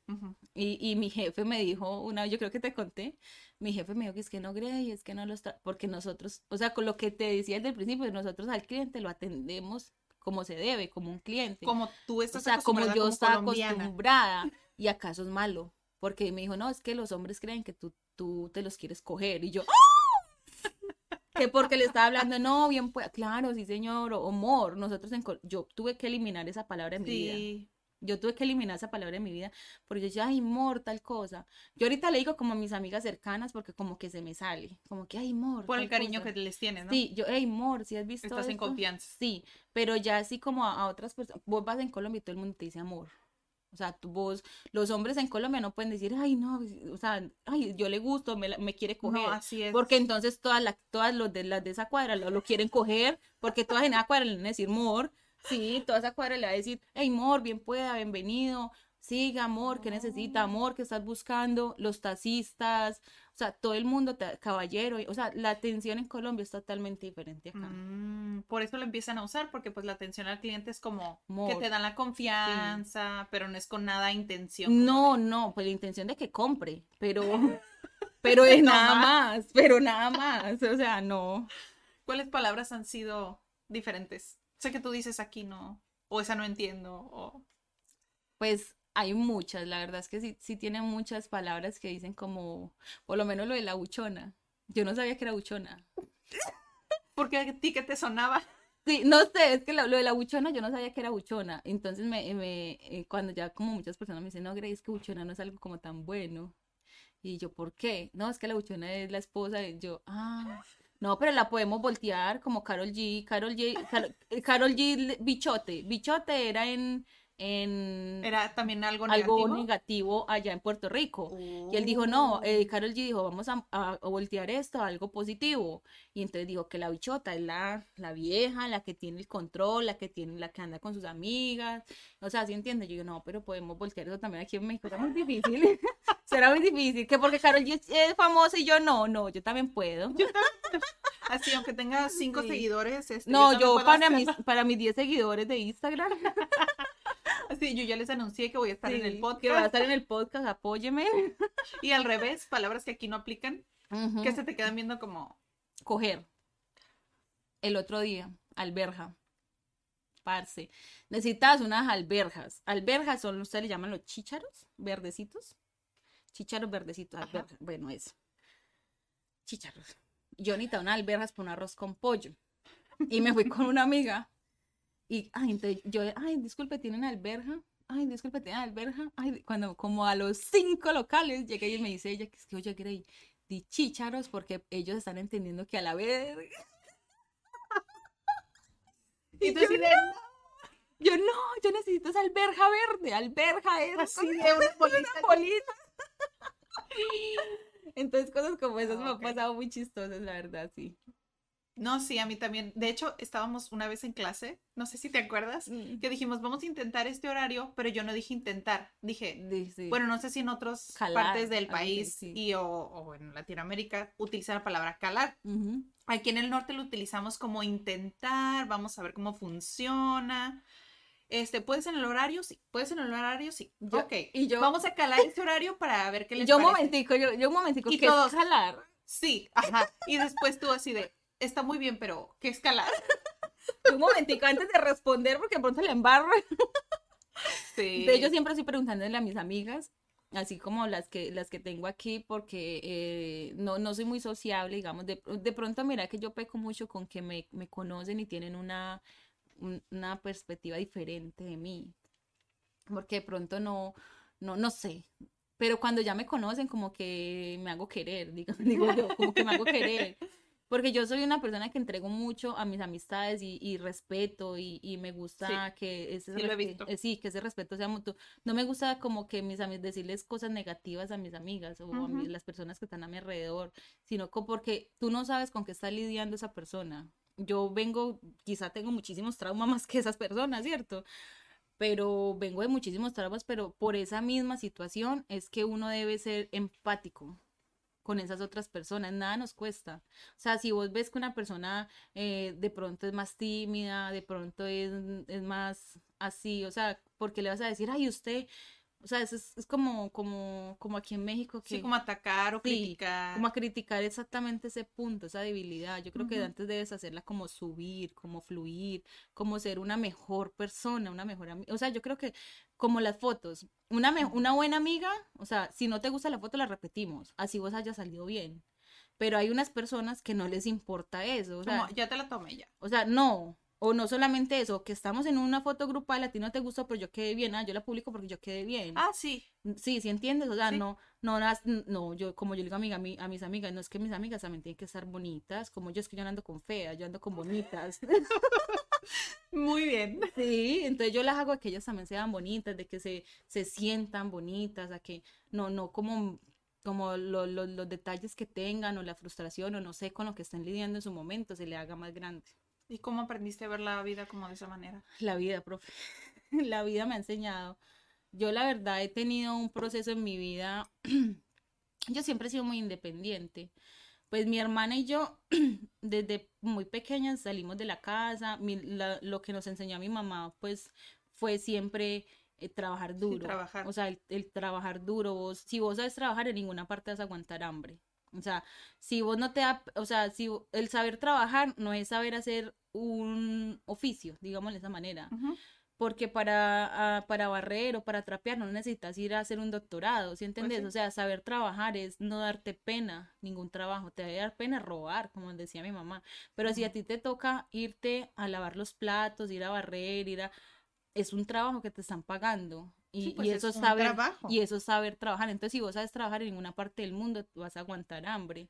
y, y mi jefe me dijo, una vez, yo creo que te conté, mi jefe me dijo que es que no Grey, es que no los, porque nosotros, o sea, con lo que te decía desde el principio, nosotros al cliente lo atendemos como se debe, como un cliente. Como tú O estás sea, como yo estaba acostumbrada y acaso es malo, porque me dijo, no, es que los hombres creen que tú, tú te los quieres coger y yo, ¡ah! Que porque le estaba hablando, no, bien, pues, claro, sí señor, o amor, nosotros en, yo tuve que eliminar esa palabra en mi vida, yo tuve que eliminar esa palabra en mi vida, porque yo decía, ay, amor, tal cosa, yo ahorita le digo como a mis amigas cercanas, porque como que se me sale, como que, ay, amor, Por el cariño cosa". que les tienes, ¿no? Sí, yo, hey, amor, si has visto Estás en esto?". confianza. Sí, pero ya así como a, a otras personas, vos vas en Colombia y todo el mundo te dice amor. O sea, tú, vos, los hombres en Colombia no pueden decir, ay, no, o sea, ay, yo le gusto, me, me quiere coger. No, así es. Porque entonces todas, la- todas los de, las de esa cuadra lo, lo quieren coger, porque todas en esa cuadra le van a decir amor. Sí, toda esa cuadra le va a decir, hey, amor, bien pueda, bienvenido. Siga, amor, que necesita, amor, que estás buscando, los taxistas, o sea, todo el mundo, te- caballero, o sea, la atención en Colombia es totalmente diferente acá. Mm, por eso lo empiezan a usar, porque pues la atención al cliente es como que te dan la confianza, pero no es con nada intención. como No, no, pues la intención de que compre, pero, pero es nada más, pero nada más, o sea, no. ¿Cuáles palabras han sido diferentes? Sé que tú dices aquí no, o esa no entiendo, o... Pues hay muchas, la verdad es que sí, sí tienen muchas palabras que dicen como, por lo menos lo de la buchona. Yo no sabía que era buchona. Porque a ti que te sonaba. Sí, no sé, es que lo, lo de la buchona yo no sabía que era buchona. Entonces, me, me, eh, cuando ya como muchas personas me dicen, no, Grace, que buchona no es algo como tan bueno. Y yo, ¿por qué? No, es que la buchona es la esposa. Y yo, ah, no, pero la podemos voltear como Carol G. Carol G. Carol, Carol G. Bichote. Bichote era en, en Era también algo negativo. algo negativo allá en Puerto Rico. Y él dijo, no, eh, Carol G dijo, vamos a, voltear esto a algo positivo. Y entonces dijo que la bichota es la, la vieja, la que tiene el control, la que tiene, la que anda con sus amigas. O sea, ¿sí entiendes? Yo digo, no, pero podemos voltear eso también aquí en México. Será muy difícil. Será muy difícil. Que porque Carol G es, famosa y yo no, no, yo también puedo. Así, aunque tenga cinco Sí. seguidores. Este, no, también yo puedo para mis, para mis 10 seguidores de Instagram. Sí, yo ya les anuncié que voy a estar en el podcast. Que va a estar en el podcast, apóyeme. Y al revés, palabras que aquí no aplican, Ujú. que se te quedan viendo como. coger. El otro día, alberja. Parce. Necesitas unas alberjas. Alberjas son, ustedes le llaman los chícharos, verdecitos. Chícharos verdecitos, alberjas. Bueno, eso. Chícharos. Yo necesitaba unas alberjas para un arroz con pollo. Y me fui con una amiga. Y, ay, entonces yo, ay, disculpe, ¿tienen alberja? Ay, disculpe, ¿tienen alberja? Ay, cuando como a los cinco locales llegué y me dice ella que es que, oye, Grey, di chícharos porque ellos están entendiendo que a la vez Y tú así de, Yo no, yo necesito esa alberja verde, alberja es así de bolita. Entonces cosas como esas me Ah, han pasado muy chistosas, la verdad, sí. No, sí, a mí también. De hecho, estábamos una vez en clase, no sé si te acuerdas, Mm. que dijimos, vamos a intentar este horario, pero yo no dije intentar, dije, Sí, sí. bueno, no sé si en otras partes del país sí. y o, o en Latinoamérica utilizan la palabra calar. Aquí en el norte lo utilizamos como intentar, vamos a ver cómo funciona. Este, ¿puedes en el horario? Sí. ¿Puedes en el horario? Sí. Yo- ok. y yo- Vamos a calar este horario para ver qué les Yo un parece. momentico, yo, yo un momentico, Y ¿qué es todos- calar? Sí, ajá. Y después tú así de, está muy bien, pero ¿qué es calar? Un momentico antes de responder porque de pronto le embarro. Sí. De yo siempre estoy preguntándole a mis amigas, así como las que, las que tengo aquí, porque eh, no, no soy muy sociable, digamos. De, de pronto, mira que yo peco mucho con que me, me conocen y tienen una, un- una perspectiva diferente de mí. Porque de pronto no, no, no sé. Pero cuando ya me conocen, como que me hago querer, digo, digo yo, como que me hago querer. Porque yo soy una persona que entrego mucho a mis amistades y, y respeto y, y me gusta que ese sí eh, sí, que ese respeto sea mutuo. No me gusta como que mis amigas decirles cosas negativas a mis amigas o a las personas que están a mi alrededor, sino porque tú no sabes con qué está lidiando esa persona. Yo vengo, quizá tengo muchísimos traumas más que esas personas, ¿cierto? Pero vengo de muchísimos traumas, pero por esa misma situación es que uno debe ser empático con esas otras personas, nada nos cuesta. O sea, si vos ves que una persona eh, de pronto es más tímida, de pronto es, es más así, o sea, porque le vas a decir, ay, usted, o sea, es, es, como, como, como aquí en México que Sí, como atacar o Sí, criticar. como a criticar exactamente ese punto, esa debilidad. Yo creo que antes debes hacerla como subir, como fluir, como ser una mejor persona, una mejor amiga. O sea, yo creo que como las fotos, una, me- una buena amiga, o sea, si no te gusta la foto, la repetimos, así vos hayas salido bien. Pero hay unas personas que no les importa eso, o sea, Como, ya te la tomé ya. o sea, no. O no solamente eso, que estamos en una foto grupal, a ti no te gustó, pero yo quedé bien, ah, yo la publico porque yo quedé bien. Ah, sí. Sí, sí entiendes, o sea, Sí. no, no, las- no, yo, como yo le digo a, amiga, a, mi- a mis amigas, no es que mis amigas también tienen que estar bonitas, como yo es que yo no ando con feas, yo ando con bonitas. Muy bien. Sí, entonces yo las hago a que ellas también sean bonitas, de que se, se sientan bonitas, a que no, no como, como lo- lo- los detalles que tengan o la frustración o no sé con lo que estén lidiando en su momento se le haga más grande. ¿Y cómo aprendiste a ver la vida como de esa manera? La vida, profe. La vida me ha enseñado. Yo la verdad he tenido un proceso en mi vida. Yo siempre he sido muy independiente. Pues mi hermana y yo desde muy pequeñas salimos de la casa. mi- la- lo que nos enseñó mi mamá pues fue siempre eh, trabajar duro. trabajar. O sea, el, el trabajar duro. Vos, si vos sabes trabajar en ninguna parte vas a aguantar hambre. O sea, si vos no te da, o sea, si el saber trabajar no es saber hacer un oficio, digámoslo de esa manera. Porque para, ah, para barrer o para trapear no necesitas ir a hacer un doctorado, ¿sí entiendes? sí. O sea, saber trabajar es no darte pena ningún trabajo, te debe dar pena robar, como decía mi mamá, pero si a ti te toca irte a lavar los platos, ir a barrer, ir a... Es un trabajo que te están pagando y, Sí, y pues, es eso es saber, trabajo. y eso es saber trabajar. Entonces, si vos sabes trabajar en ninguna parte del mundo, tú vas a aguantar hambre.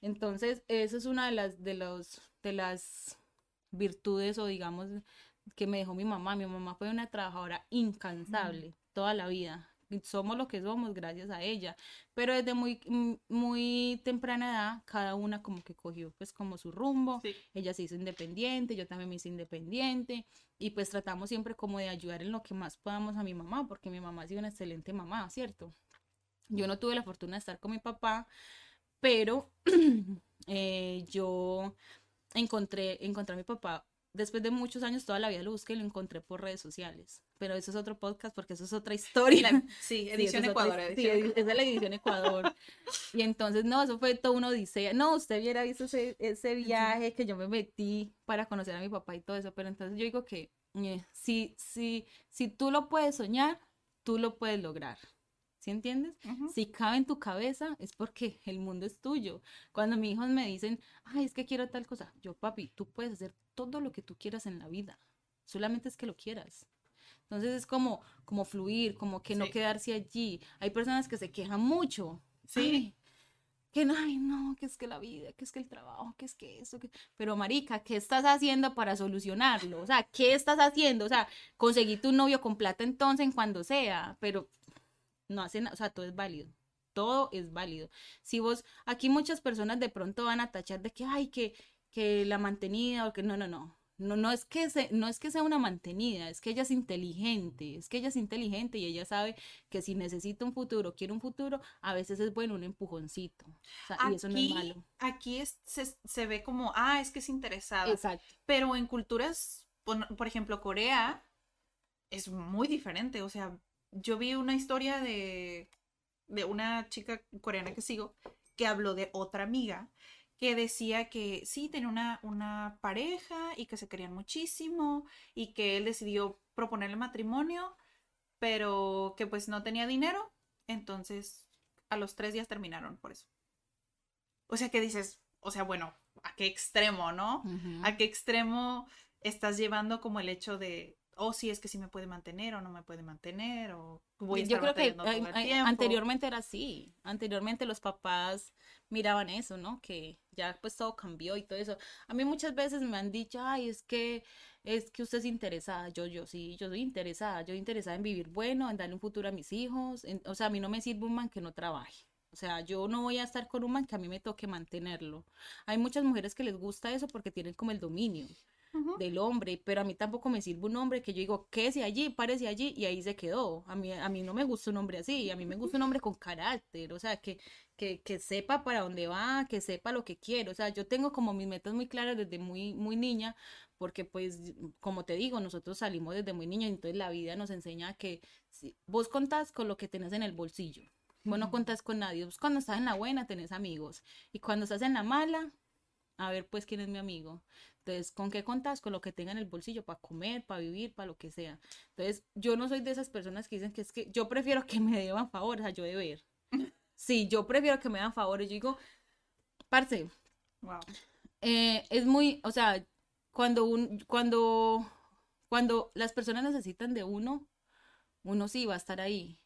Entonces, eso es una de las, de los, de las virtudes o digamos que me dejó mi mamá. Mi mamá fue una trabajadora incansable toda la vida. Somos lo que somos gracias a ella. Pero desde muy, mm, muy temprana edad, cada una como que cogió pues como su rumbo. Sí. Ella se hizo independiente, yo también me hice independiente. Y pues tratamos siempre como de ayudar en lo que más podamos a mi mamá, porque mi mamá ha sido una excelente mamá, ¿cierto? Yo no tuve la fortuna de estar con mi papá, pero eh, yo encontré, encontré a mi papá después de muchos años, toda la vida lo busqué y lo encontré por redes sociales. Pero eso es otro podcast porque eso es otra historia. La- sí, edición otra- Ecuador. sí, es la edición Ecuador. Y entonces, no, eso fue toda una odisea. No, usted hubiera visto ese, ese viaje que yo me metí para conocer a mi papá y todo eso. Pero entonces yo digo que eh, si, si, si tú lo puedes soñar, tú lo puedes lograr. ¿Sí entiendes? Si cabe en tu cabeza es porque el mundo es tuyo. Cuando mis hijos me dicen, ay, es que quiero tal cosa, yo, papi, tú puedes hacer todo lo que tú quieras en la vida. Solamente es que lo quieras. Entonces es como, como fluir, como que no quedarse allí. Hay personas que se quejan mucho. Sí. Ay, que no, ay, no, que es que la vida, que es que el trabajo, que es que eso, que... Pero marica, ¿qué estás haciendo para solucionarlo? O sea, ¿qué estás haciendo? O sea, conseguí tu novio con plata entonces en cuando sea, pero no hacen, o sea, todo es válido. Todo es válido. Si vos, aquí muchas personas de pronto van a tachar de que, ay, que, que la mantenida o que no, no, no. No, no es que se, no es que sea una mantenida, es que ella es inteligente, es que ella es inteligente y ella sabe que si necesita un futuro, quiere un futuro, a veces es bueno un empujoncito. O sea, y eso no es Aquí- malo. Aquí es- se, se ve como, ah, es que es interesada. Exacto. Pero en culturas, por, por ejemplo, Corea, es muy diferente. O sea, yo vi una historia de, de una chica coreana que sigo que habló de otra amiga que decía que sí, tenía una, una pareja y que se querían muchísimo y que él decidió proponerle matrimonio, pero que pues no tenía dinero. Entonces, a los tres días terminaron por eso. O sea, que dices, o sea, bueno, ¿a qué extremo, no? ¿A qué extremo estás llevando como el hecho de, oh, sí, es que sí me puede mantener o no me puede mantener o voy a Yo estar creo que batallando todo ay- el ay, tiempo"? anteriormente era así. Anteriormente los papás miraban eso, ¿no? Que ya pues todo cambió y todo eso. A mí muchas veces me han dicho, ay, es que es que usted es interesada. Yo, yo sí, yo soy interesada. Yo interesada en vivir bueno, en darle un futuro a mis hijos. en- o sea, a mí no me sirve un man que no trabaje. O sea, yo no voy a estar con un man que a mí me toque mantenerlo. Hay muchas mujeres que les gusta eso porque tienen como el dominio Del hombre, pero a mí tampoco me sirve un hombre que yo digo, quédese allí, párese allí y ahí se quedó. A mí, a mí no me gusta un hombre así, a mí me gusta un hombre con carácter, o sea, que, que, que sepa para dónde va, que sepa lo que quiere. O sea, yo tengo como mis metas muy claras desde muy, muy niña, porque pues, como te digo, nosotros salimos desde muy niña, entonces la vida nos enseña que si, vos contás con lo que tenés en el bolsillo. Vos no contás con nadie. Vos cuando estás en la buena tenés amigos. Y cuando estás en la mala, a ver pues quién es mi amigo. Entonces, ¿con qué contás? Con lo que tenga en el bolsillo para comer, para vivir, para lo que sea. Entonces, yo no soy de esas personas que dicen que es que yo prefiero que me deban favores, o sea, yo deber. Sí, yo prefiero que me dan favores. Yo digo, parce, Wow. eh, es muy, o sea, cuando un, cuando, cuando las personas necesitan de uno, uno sí va a estar ahí,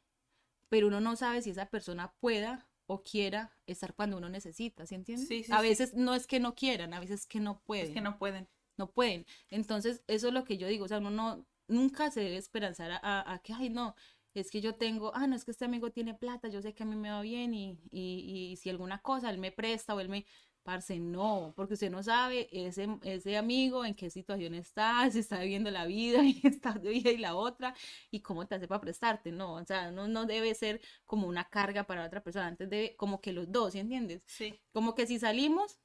pero uno no sabe si esa persona pueda o quiera estar cuando uno necesita, ¿sí entiendes? Sí, sí, a sí. veces no es que no quieran, a veces es que no pueden Es que no pueden. no pueden. Entonces, eso es lo que yo digo, o sea, uno no, nunca se debe esperanzar a, a- a que, ay, no, es que yo tengo, ah, no, es que este amigo tiene plata, yo sé que a mí me va bien y, y, y si alguna cosa, él me presta o él me, parce, no, porque usted no sabe ese, ese amigo en qué situación está, si está viviendo la vida y está de vida y la otra, y cómo te hace para prestarte, no, o sea, no, no debe ser como una carga para otra persona, antes debe, como que los dos, ¿sí entiendes? Sí. Como que si salimos,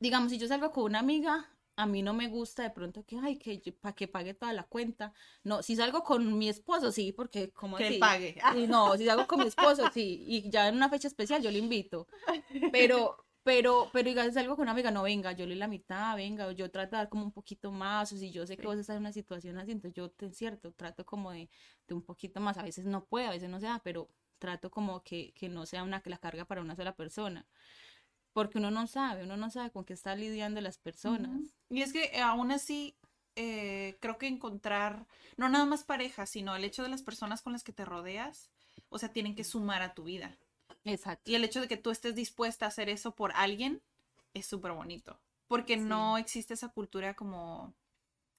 digamos, si yo salgo con una amiga, a mí no me gusta de pronto que, ay, que para que pague toda la cuenta. No, si salgo con mi esposo, sí, porque como Que así. pague. Sí, no, si salgo con mi esposo, sí, y ya en una fecha especial yo le invito. Pero, Pero, pero digas algo con una amiga, no venga, yo le la mitad, venga, o yo trato de dar como un poquito más, o si yo sé que vos estás en una situación así, entonces yo te cierto, trato como de, de un poquito más, a veces no puede, a veces no se da, pero trato como que, que no sea una la carga para una sola persona. Porque uno no sabe, uno no sabe con qué está lidiando las personas. Y es que eh, aún así, eh, creo que encontrar, no nada más pareja, sino el hecho de las personas con las que te rodeas, o sea, tienen que sumar a tu vida. Exacto. Y el hecho de que tú estés dispuesta a hacer eso por alguien es súper bonito. Porque no existe esa cultura como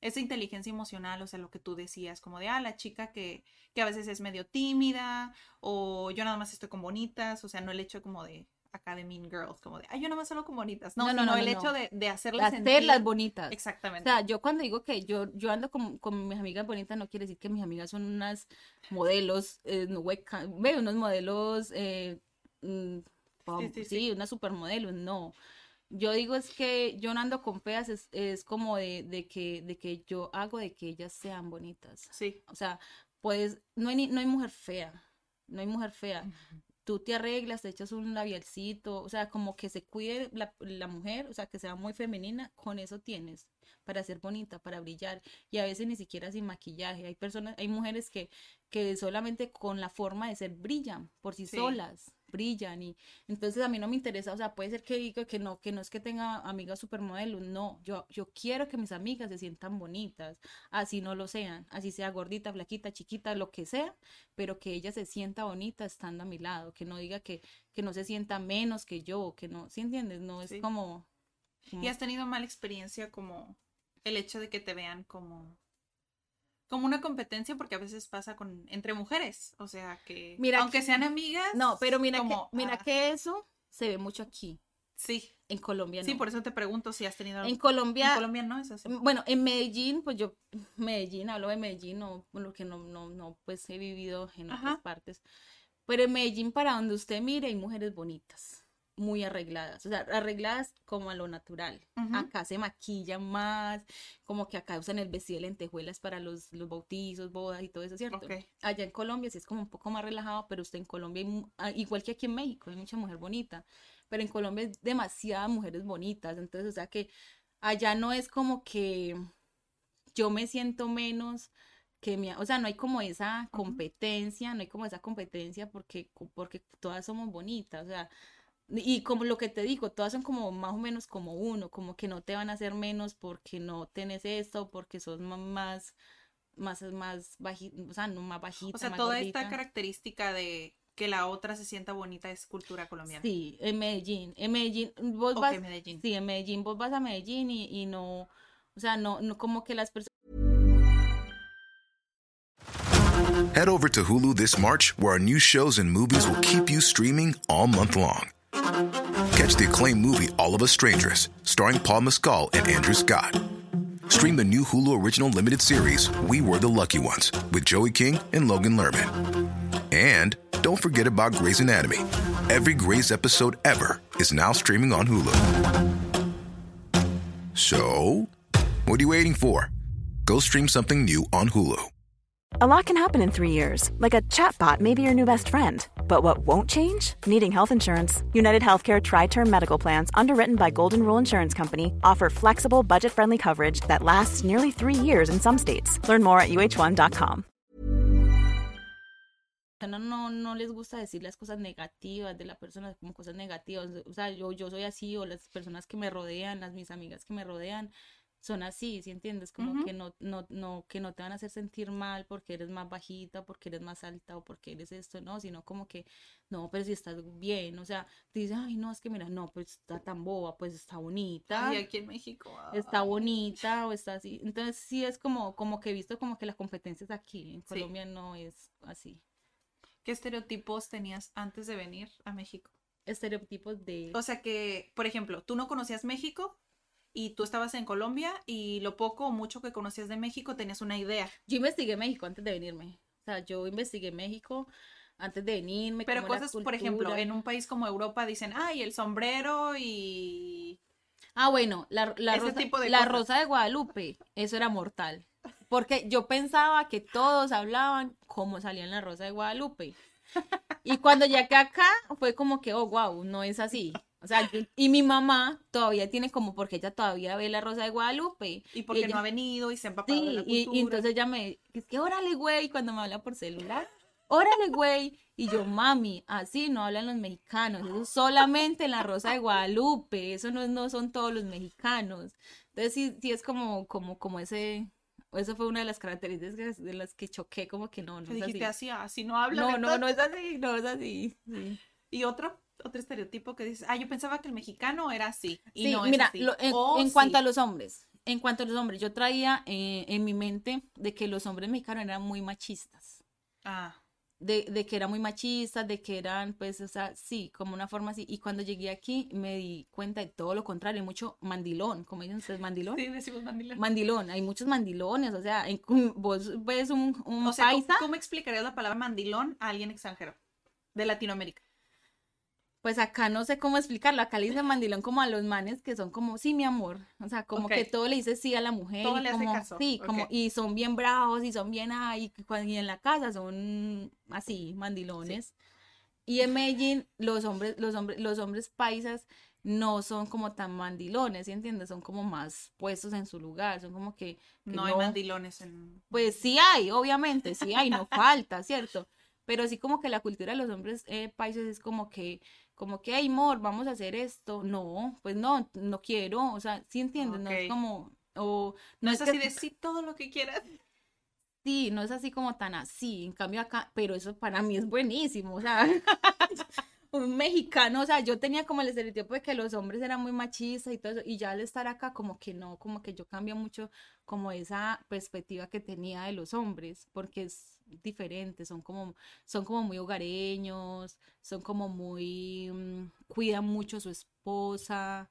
esa inteligencia emocional, o sea, lo que tú decías, como de, ah, la chica que, que a veces es medio tímida, o yo nada más estoy con bonitas, o sea, no el hecho como de acá de Mean Girls, como de, ay, yo nada más solo con bonitas. No, no, no, el hecho de, de hacerlas Hacerlas bonitas. Exactamente. O sea, yo cuando digo que yo, yo ando con, con mis amigas bonitas, no quiere decir que mis amigas son unas modelos, eh, no, veo unos modelos, eh, mm, sí, sí, unas supermodelos, no yo digo es que yo no ando con feas, es, es como de, de, que, de que yo hago de que ellas sean bonitas. Sí. O sea, pues no hay, no hay mujer fea, no hay mujer fea. Tú te arreglas, te echas un labialcito, o sea, como que se cuide la, la mujer, o sea, que sea muy femenina, con eso tienes para ser bonita, para brillar y a veces ni siquiera sin maquillaje. Hay personas, hay mujeres que, que solamente con la forma de ser brillan por sí. solas brillan y entonces a mí no me interesa, o sea, puede ser que diga que no, que no es que tenga amigas supermodelos, no, yo, yo quiero que mis amigas se sientan bonitas, así no lo sean, así sea gordita, flaquita, chiquita, lo que sea, pero que ella se sienta bonita estando a mi lado, que no diga que, que no se sienta menos que yo, que no, ¿sí entiendes? No es como, como... ¿Y has tenido mala experiencia como el hecho de que te vean como como una competencia porque a veces pasa con entre mujeres, o sea que mira aunque sean amigas. No, pero mira que mira ah. que eso se ve mucho aquí. Sí. En Colombia no. Sí, por eso te pregunto si has tenido En Colombia En Colombia no es así. Bueno, en Medellín, pues yo Medellín, hablo de Medellín, no, que no no no pues he vivido en otras partes. Pero en Medellín para donde usted mire hay mujeres bonitas muy arregladas, o sea, arregladas como a lo natural. Acá se maquillan más, como que acá usan el vestido de lentejuelas para los, los bautizos, bodas y todo eso, ¿cierto? Allá en Colombia sí es como un poco más relajado, pero usted en Colombia, ah, igual que aquí en México, hay mucha mujer bonita, pero en Colombia es demasiadas mujeres bonitas, entonces, o sea que allá no es como que yo me siento menos que mi, o sea, no hay como esa competencia, no hay como esa competencia porque, porque todas somos bonitas, o sea, y como lo que te digo, todas son como más o menos como uno, como que no te van a hacer menos porque no tenés esto, porque sos más, más, más bajita, o sea, no más bajita. O sea, toda esta característica de que la otra se sienta bonita es cultura colombiana. Sí, en Medellín, en Medellín, vos vas, Medellín. sí, en Medellín, vos vas a Medellín y, y no, o sea, no, no como que las personas. Head over to Hulu this March, where our new shows and movies will keep you streaming all month long. Catch the acclaimed movie All of Us Strangers, starring Paul Mescal and Andrew Scott. Stream the new Hulu original limited series We Were the Lucky Ones with Joey King and Logan Lerman. And don't forget about Grey's Anatomy. Every Grey's episode ever is now streaming on Hulu. So, what are you waiting for? Go stream something new on Hulu. A lot can happen in three years, like a chatbot may be your new best friend. But what won't change? Needing health insurance. United Healthcare Tri Term Medical Plans, underwritten by Golden Rule Insurance Company, offer flexible, budget friendly coverage that lasts nearly three years in some states. Learn more at uh1.com. No, no, no les gusta decir las cosas negativas de la persona como cosas negativas. O sea, yo, yo soy así, o las personas que me rodean, las mis amigas que me rodean son así, ¿sí entiendes? Como que no, no, no, que no te van a hacer sentir mal porque eres más bajita, porque eres más alta o porque eres esto, no, sino como que, no, pero si estás bien, o sea, te dices, ay, no, es que mira, no, pues está tan boba, pues está bonita. Ay, aquí en México. Está bonita o está así. Entonces sí es como, como que he visto como que la competencia es aquí, en Colombia no es así. ¿Qué estereotipos tenías antes de venir a México? Estereotipos de... O sea que, por ejemplo, tú no conocías México, y tú estabas en Colombia y lo poco o mucho que conocías de México tenías una idea. Yo investigué México antes de venirme. O sea, yo investigué México antes de venirme. Pero cosas, por ejemplo, en un país como Europa dicen, ay, el sombrero y... Ah, bueno, la, la, rosa, de la rosa de Guadalupe, eso era mortal. Porque yo pensaba que todos hablaban como salía en la rosa de Guadalupe. Y cuando llegué acá, fue como que, oh, wow, no es así. O sea, y mi mamá todavía tiene como, porque ella todavía ve la Rosa de Guadalupe. Y porque ella- no ha venido y se ha empapado de la cultura. y entonces ella me, es que órale, güey, cuando me habla por celular, órale, güey. Y yo, mami, así no hablan los mexicanos, eso es solamente en la Rosa de Guadalupe, eso no, no son todos los mexicanos. Entonces sí, sí es como, como, como ese, eso fue una de las características de las que choqué, como que no, no es dijiste así. así, así no habla. No, no, no es así, no es así. sí. Y otro, otro estereotipo que dices, ah, yo pensaba que el mexicano era así. Y Sí, no es mira, así. lo- en, cuanto a los hombres, en cuanto a los hombres, yo traía eh, en mi mente de que los hombres mexicanos eran muy machistas. Ah, de, de que eran muy machistas, de que eran, pues, o sea, sí, como una forma así. Y cuando llegué aquí me di cuenta de todo lo contrario, hay mucho mandilón, como dicen ustedes, mandilón. sí, decimos mandilón. Mandilón, hay muchos mandilones, o sea, en- vos ves un, un o sea, ¿cómo- paisa, ¿cómo explicarías la palabra mandilón a alguien extranjero? De Latinoamérica. Pues acá no sé cómo explicarlo, acá le dicen mandilón como a los manes que son como, sí, mi amor, o sea, como que todo le dice sí a la mujer, Todo y le hace como, caso, sí, como, y son bien bravos, y son bien, ay, y en la casa son así, mandilones. Y en Medellín, los hombres, los hombres, los hombres paisas no son como tan mandilones, ¿sí entiendes? Son como más puestos en su lugar, son como que, que No, hay mandilones en... pues sí hay, obviamente, sí hay, no falta, ¿cierto? Pero sí como que la cultura de los hombres eh, países es como que, como que, ay, amor, vamos a hacer esto. No, pues no, no quiero, o sea, ¿sí entiendes? No Ok. es como, o No es que- así de sí todo lo que quieras. Sí, no es así como tan así, en cambio acá, pero eso para mí es buenísimo, o sea, un mexicano, o sea, yo tenía como el estereotipo de que los hombres eran muy machistas y todo eso, y ya al estar acá como que no, como que yo cambio mucho como esa perspectiva que tenía de los hombres, porque es diferente, son como, son como muy hogareños, son como muy, mm, cuidan mucho a su esposa,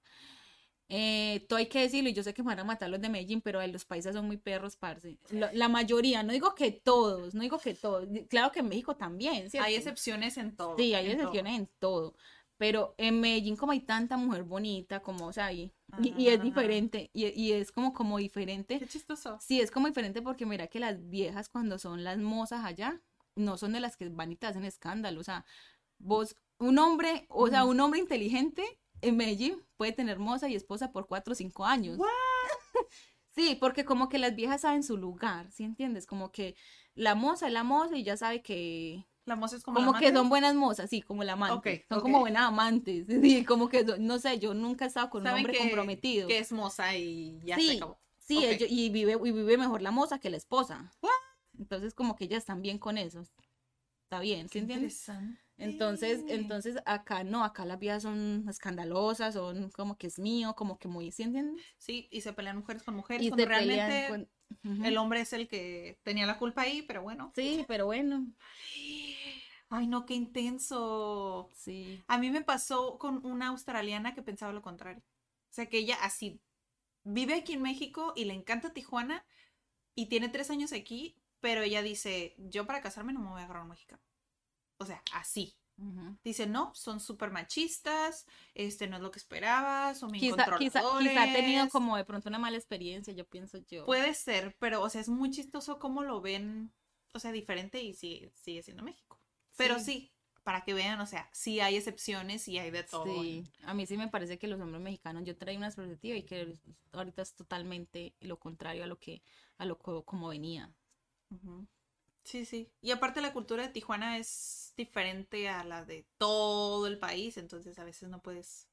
eh, todo hay que decirlo, y yo sé que me van a matar los de Medellín, pero eh, los paisas son muy perros, parce. La, la mayoría, no digo que todos, no digo que todos. Claro que en México también, ¿cierto? Hay excepciones en todo. Sí, hay en todo. excepciones en todo. Pero en Medellín, como hay tanta mujer bonita, como, o sea, y, y, y es Ajá. diferente, y, y es como, como diferente. Qué chistoso. Sí, es como diferente porque mira que las viejas cuando son las mozas allá, no son de las que van y te hacen escándalo. O sea, vos, un hombre, o sea, un hombre inteligente en Medellín puede tener moza y esposa por cuatro o cinco años. Sí, porque como que las viejas saben su lugar, ¿sí entiendes? Como que la moza es la moza y ya sabe que... La moza es como, Como, la que son buenas mozas, sí, como la amante. Son como buenas amantes. Sí, como que, no sé, yo nunca he estado con un hombre que- comprometido. Que es moza y ya sí, se acabó. sí, ellos- y, vive, y vive mejor la moza que la esposa. Entonces, como que ellas están bien con eso. Está bien, ¿sí Qué entiendes? interesante. Entonces, entonces acá no, acá las viejas son escandalosas, son como que es mío, como que muy, ¿sí entiendes? Sí, y se pelean mujeres con mujeres Y cuando realmente con- el hombre es el que tenía la culpa ahí, pero bueno. Sí, pero bueno, Ay, no, qué intenso. sí. A mí me pasó con una australiana que pensaba lo contrario. O sea, que ella así vive aquí en México y le encanta Tijuana y tiene tres años aquí, pero ella dice, yo para casarme no me voy a agarrar un mexicano. O sea, así. Dice, no, son súper machistas, este no es lo que esperaba, son bien Quizá, quizá, quizá ha tenido controladores". como de pronto una mala experiencia, yo pienso yo. Puede ser, pero, o sea, es muy chistoso cómo lo ven, o sea, diferente y sigue, sigue siendo México. Pero Sí. sí, para que vean, o sea, sí hay excepciones y hay de todo. Sí, a mí sí me parece que los hombres mexicanos, yo traía una perspectiva y que ahorita es totalmente lo contrario a lo que, a lo co- como venía. Ujú. Sí, sí. Y aparte la cultura de Tijuana es diferente a la de todo el país, entonces a veces no puedes...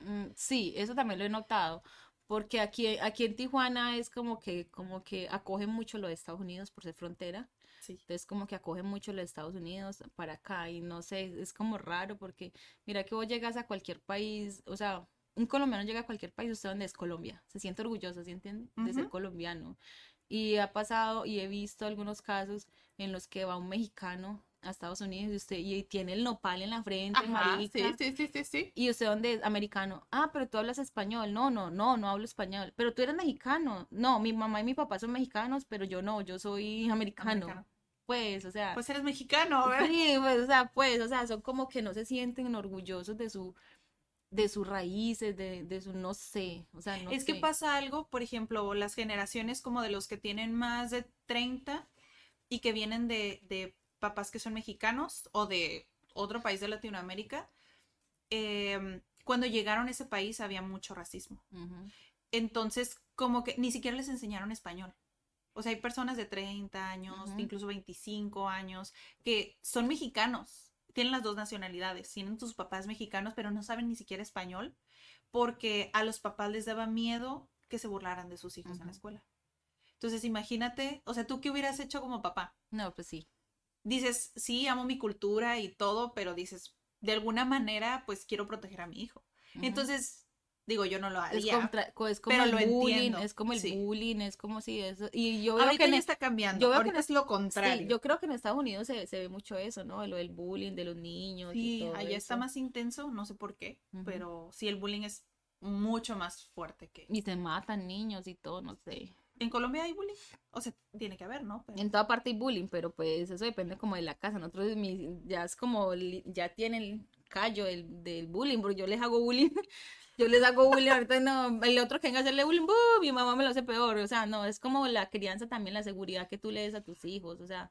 Mm, Sí, eso también lo he notado, porque aquí, aquí en Tijuana es como que, como que acogen mucho lo de Estados Unidos por ser frontera, Sí. entonces como que acogen mucho lo de Estados Unidos para acá y no sé, es como raro porque mira que vos llegas a cualquier país, o sea, un colombiano llega a cualquier país, usted donde es Colombia, se siente orgulloso, ¿sí entiende? De ser colombiano. Y ha pasado y he visto algunos casos en los que va un mexicano a Estados Unidos y usted y tiene el nopal en la frente, Ajá, marica. sí, sí, sí. ¿Y usted dónde es? Americano. Ah, pero tú hablas español. No, no, no, no hablo español. Pero tú eres mexicano. No, mi mamá y mi papá son mexicanos, pero yo no, yo soy americano. Americano. Pues, o sea, Pues eres mexicano, ¿verdad? sí, pues, o sea, pues, o sea, son como que no se sienten orgullosos de su, de sus raíces, de, de su, no sé, o sea, no es que pasa algo, por ejemplo, las generaciones como de los que tienen más de 30 y que vienen de, de papás que son mexicanos o de otro país de Latinoamérica, eh, cuando llegaron a ese país había mucho racismo. Entonces, como que ni siquiera les enseñaron español. O sea, hay personas de 30 años, incluso 25 años, que son mexicanos, tienen las dos nacionalidades, tienen sus papás mexicanos, pero no saben ni siquiera español, porque a los papás les daba miedo que se burlaran de sus hijos en la escuela. Entonces, imagínate, o sea, ¿tú qué hubieras hecho como papá? No, pues sí. Dices, sí, amo mi cultura y todo, pero dices, de alguna manera, pues quiero proteger a mi hijo. Entonces, digo, yo no lo es, haría. contra- es como pero el lo bullying, entiendo, es como el sí. bullying, es como si eso. Y yo veo Ahorita que ya está cambiando. yo veo que Ahorita en es lo contrario. Sí, yo creo que en Estados Unidos se, se ve mucho eso, ¿no? Lo del bullying de los niños. y Sí, todo allá está eso. más intenso, no sé por qué, pero sí, el bullying es mucho más fuerte que... Y se matan niños y todo, no sé. ¿En Colombia hay bullying? O sea, tiene que haber, ¿no? Pero- En toda parte hay bullying, pero pues eso depende como de la casa. Nosotros ya es como, ya tienen el callo del, del bullying, porque yo les hago bullying. Yo les hago bullying, ahorita no, el otro que venga a hacerle bullying, ¡bum! mi mamá me lo hace peor, o sea, no, es como la crianza también, la seguridad que tú le des a tus hijos, o sea,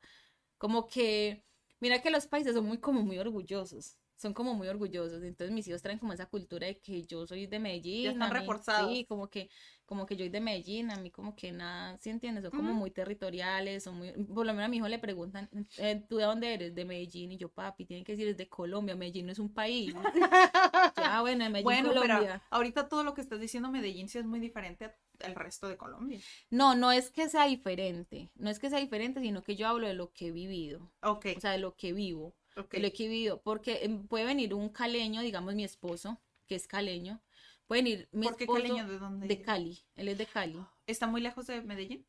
como que, mira que los países son muy como muy orgullosos, son como muy orgullosos, entonces mis hijos traen como esa cultura de que yo soy de Medellín, están a mí- reforzados. sí, como que, como que yo soy de Medellín, a mí como que nada, ¿sí entiendes? Son como muy territoriales, son muy, por lo menos a mi hijo le preguntan, eh, ¿tú de dónde eres? De Medellín, y yo, papi, tienen que decir, es de Colombia, Medellín no es un país. Ya, bueno, en Medellín, Bueno, pero Colombia. ahorita todo lo que estás diciendo Medellín sí es muy diferente al resto de Colombia. No, no es que sea diferente, no es que sea diferente, sino que yo hablo de lo que he vivido, Ok, o sea, de lo que vivo, ok. de lo que he vivido, porque em, puede venir un caleño, digamos mi esposo, que es caleño, puede venir mi ¿Por qué esposo caleño? ¿De dónde? de Cali, él es de Cali. ¿Está muy lejos de Medellín?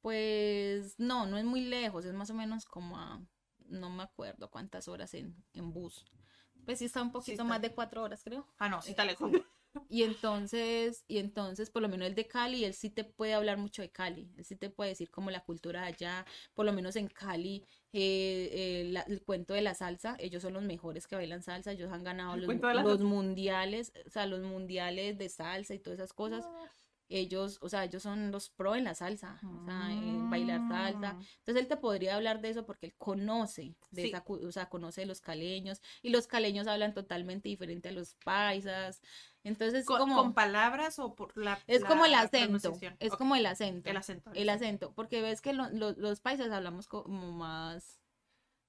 Pues no, no es muy lejos, es más o menos como a, no me acuerdo cuántas horas en, en bus. Pues sí está un poquito está más de cuatro horas, creo. Ah, no, sí está lejos. Y entonces, y entonces, por lo menos el de Cali, él sí te puede hablar mucho de Cali, él sí te puede decir como la cultura de allá, por lo menos en Cali, eh, eh, la- el cuento de la salsa, ellos son los mejores que bailan salsa, ellos han ganado los, mundiales, o sea, los mundiales de salsa y todas esas cosas, ellos, o sea, ellos son los pro en la salsa, o sea, en bailar salsa, Mm. entonces él te podría hablar de eso porque él conoce de Sí. esa, o sea, conoce de los caleños y los caleños hablan totalmente diferente a los paisas. Entonces, ¿Con, como con palabras o por la es como el acento, es como el acento. El acento. El acento, porque ves que lo- lo- los paisas hablamos como más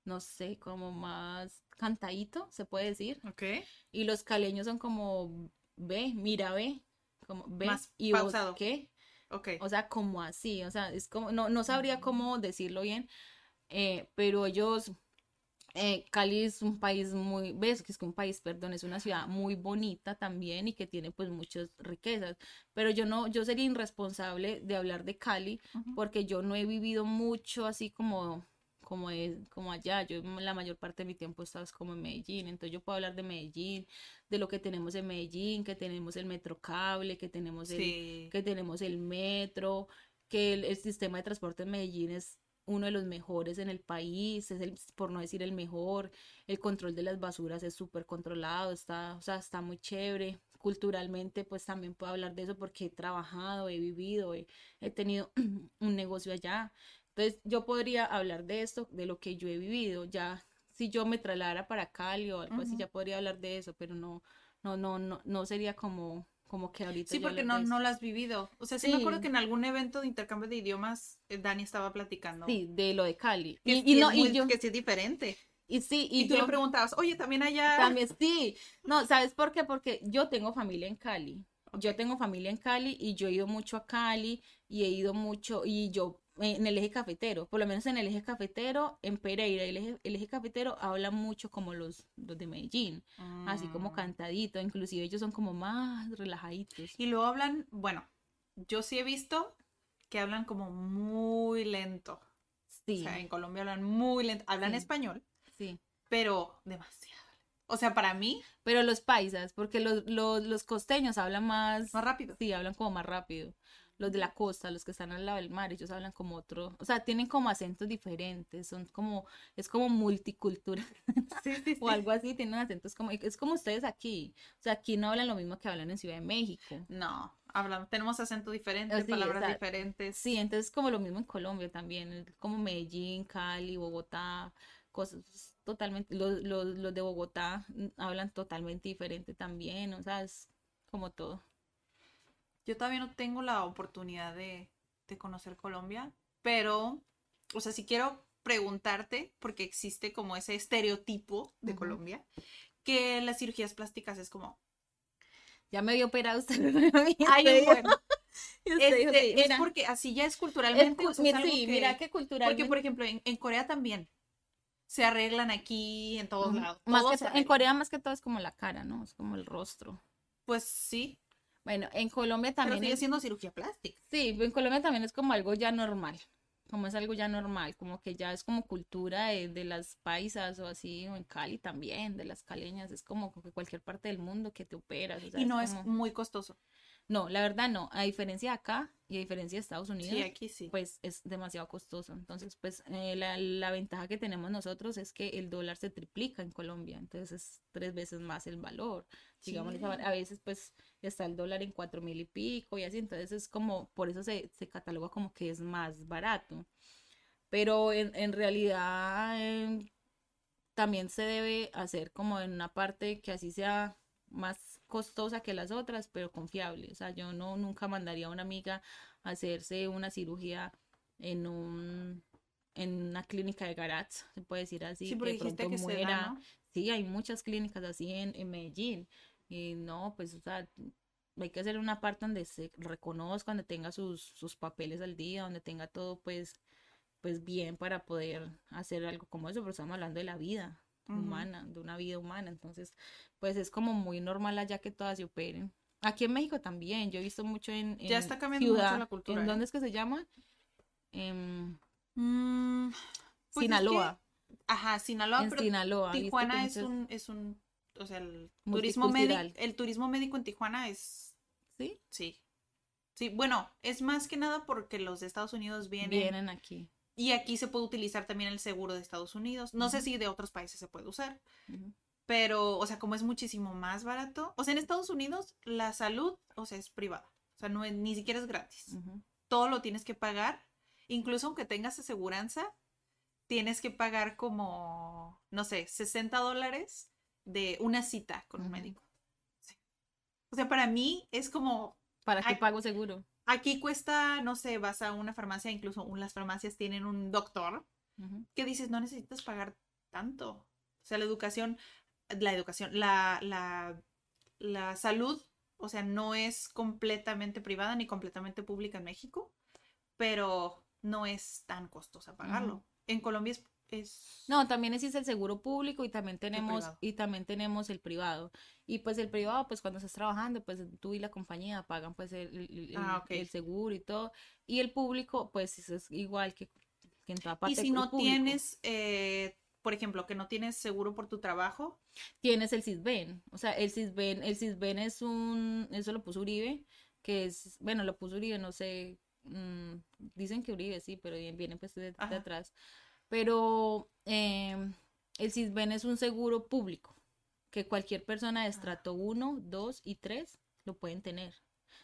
no sé, como más cantadito, se puede decir, Ok. y los caleños son como ve, mira, ve, como ve Más y vos pausado. qué? Ok. O sea, como así, o sea, es como, no, no sabría cómo decirlo bien, eh, pero ellos, eh, Cali es un país muy, ves que es que un país, perdón, es una ciudad muy bonita también y que tiene pues muchas riquezas, pero yo no, yo sería irresponsable de hablar de Cali Ujú. porque yo no he vivido mucho así como como es como allá, yo la mayor parte de mi tiempo he estado es como en Medellín, entonces yo puedo hablar de Medellín, de lo que tenemos en Medellín, que tenemos el metrocable, que tenemos el, Sí. que tenemos el metro, que el, el sistema de transporte en Medellín es uno de los mejores en el país, es el, por no decir el mejor, el control de las basuras es súper controlado, está, o sea, está muy chévere. Culturalmente, pues también puedo hablar de eso porque he trabajado, he vivido, he, he tenido un negocio allá. Entonces, yo podría hablar de esto, de lo que yo he vivido. Ya, si yo me trasladara para Cali o algo así, ya podría hablar de eso, pero no, no, no, no, no sería como, como que ahorita Sí, porque no, no lo has vivido. O sea, sí, me acuerdo que en algún evento de intercambio de idiomas eh, Dani estaba platicando. Sí, de lo de Cali. Que, Y, no, y yo, que sí es diferente. y sí, Y, y tú yo le preguntabas, oye, también allá. también sí. No, ¿sabes por qué? Porque yo tengo familia en Cali. Yo tengo familia en Cali y yo he ido mucho a Cali y he ido mucho, y yo en el eje cafetero, por lo menos en el eje cafetero, en Pereira, el eje, el eje cafetero habla mucho como los, los de Medellín, así como Mm. cantadito, inclusive ellos son como más relajaditos. Y luego hablan, bueno, yo sí he visto que hablan como muy lento. Sí, O sea, en Colombia hablan muy lento. Hablan Sí. español, sí. pero demasiado. O sea, para mí, Pero los paisas, porque los, los, los costeños hablan más, más rápido. sí, hablan como más rápido. Los de la costa, los que están al lado del mar, ellos hablan como otro, o sea, tienen como acentos diferentes, son como, es como multicultural Sí, sí, o algo así, tienen acentos como, es como ustedes aquí, o sea, aquí no hablan lo mismo que hablan en Ciudad de México. No, hablan, tenemos acento diferente, Ah, sí, palabras diferentes. Sí, entonces como lo mismo en Colombia también, como Medellín, Cali, Bogotá, cosas, totalmente, los, los, los de Bogotá hablan totalmente diferente también, o sea, es como todo. Yo todavía no tengo la oportunidad de, de conocer Colombia, pero, o sea, si quiero preguntarte, porque existe como ese estereotipo de. Colombia, que las cirugías plásticas es como, Ya me había operado usted. ay, bueno, dijo, este, sí, es porque así ya es culturalmente. cu- o sea, es mira, algo sí, que- mira que culturalmente. Porque, por ejemplo, en, en Corea también se arreglan aquí, en todos lados. Más todo que en. Corea más que todo es como la cara, ¿no? Es como el rostro. Pues sí, Bueno, en Colombia pero también sigue es- siendo cirugía plástica. Sí, en Colombia también es como algo ya normal, como es algo ya normal, como que ya es como cultura de, de las paisas o así, o en Cali también, de las caleñas, es como que cualquier parte del mundo que te operas, o sea, Y no es como- muy costoso. No, la verdad no, a diferencia de acá y a diferencia de Estados Unidos, Sí, aquí sí. pues es demasiado costoso. Entonces, pues eh, la, la ventaja que tenemos nosotros es que el dólar se triplica en Colombia, entonces es tres veces más el valor. Digamos, Sí. a veces pues está el dólar en cuatro mil y pico y así, entonces es como, por eso se, se cataloga como que es más barato. Pero en, en realidad em, también se debe hacer como en una parte que así sea más costosa que las otras, pero confiable. O sea, yo no nunca mandaría a una amiga a hacerse una cirugía en un en una clínica de garage, se puede decir así, Sí, que pronto que da, muera. ¿no? Sí, hay muchas clínicas así en, en Medellín. Y no, pues, o sea, hay que hacer una parte donde se reconozca, donde tenga sus, sus papeles al día, donde tenga todo, pues, pues bien para poder hacer algo como eso, pero estamos hablando de la vida Humana, de una vida humana. Entonces, pues es como muy normal allá que todas se operen. Aquí en México también, yo he visto mucho en, Ya en está cambiando mucho Ciudad, la cultura, ¿En ¿eh? dónde es que se llama? En Mm, pues es Sinaloa. que- ajá, Sinaloa, en pero Sinaloa. Tijuana es un, es un, o sea, el turismo médico, el turismo médico en Tijuana es, ¿Sí? sí. Sí, bueno, es más que nada porque los de Estados Unidos vienen, Vienen aquí. Y aquí se puede utilizar también el seguro de Estados Unidos. No sé si de otros países se puede usar, pero, o sea, como es muchísimo más barato, o sea, en Estados Unidos la salud, o sea, es privada, o sea, no es- ni siquiera es gratis. Todo lo tienes que pagar. Incluso aunque tengas aseguranza, tienes que pagar como, no sé, 60 dólares de una cita con un médico. Sí. O sea, para mí es como, ¿Para qué pago seguro? Aquí cuesta, no sé, vas a una farmacia, incluso un- las farmacias tienen un doctor que dices, no necesitas pagar tanto. O sea, la educación, la educación, la, la, la salud, o sea, no es completamente privada ni completamente pública en México, pero no es tan costosa pagarlo. En Colombia es, es- No, también existe el seguro público y también tenemos y también tenemos el privado. Y pues el privado, pues cuando estás trabajando, pues tú y la compañía pagan pues el, el- Ah, ok. el seguro y todo. Y el público, pues es- igual que, que en toda Y parte. si el no público. tienes, eh, por ejemplo, que no tienes seguro por tu trabajo, tienes el CISBEN. O sea, el CISBEN, el CISBEN es un, eso lo puso Uribe, que es, bueno, lo puso Uribe, no sé, mm, dicen que Uribe sí, pero bien- viene pues de, de Ajá. Pero em, el CISBEN es un seguro público, que cualquier persona de estrato 1, 2 y 3 lo pueden tener.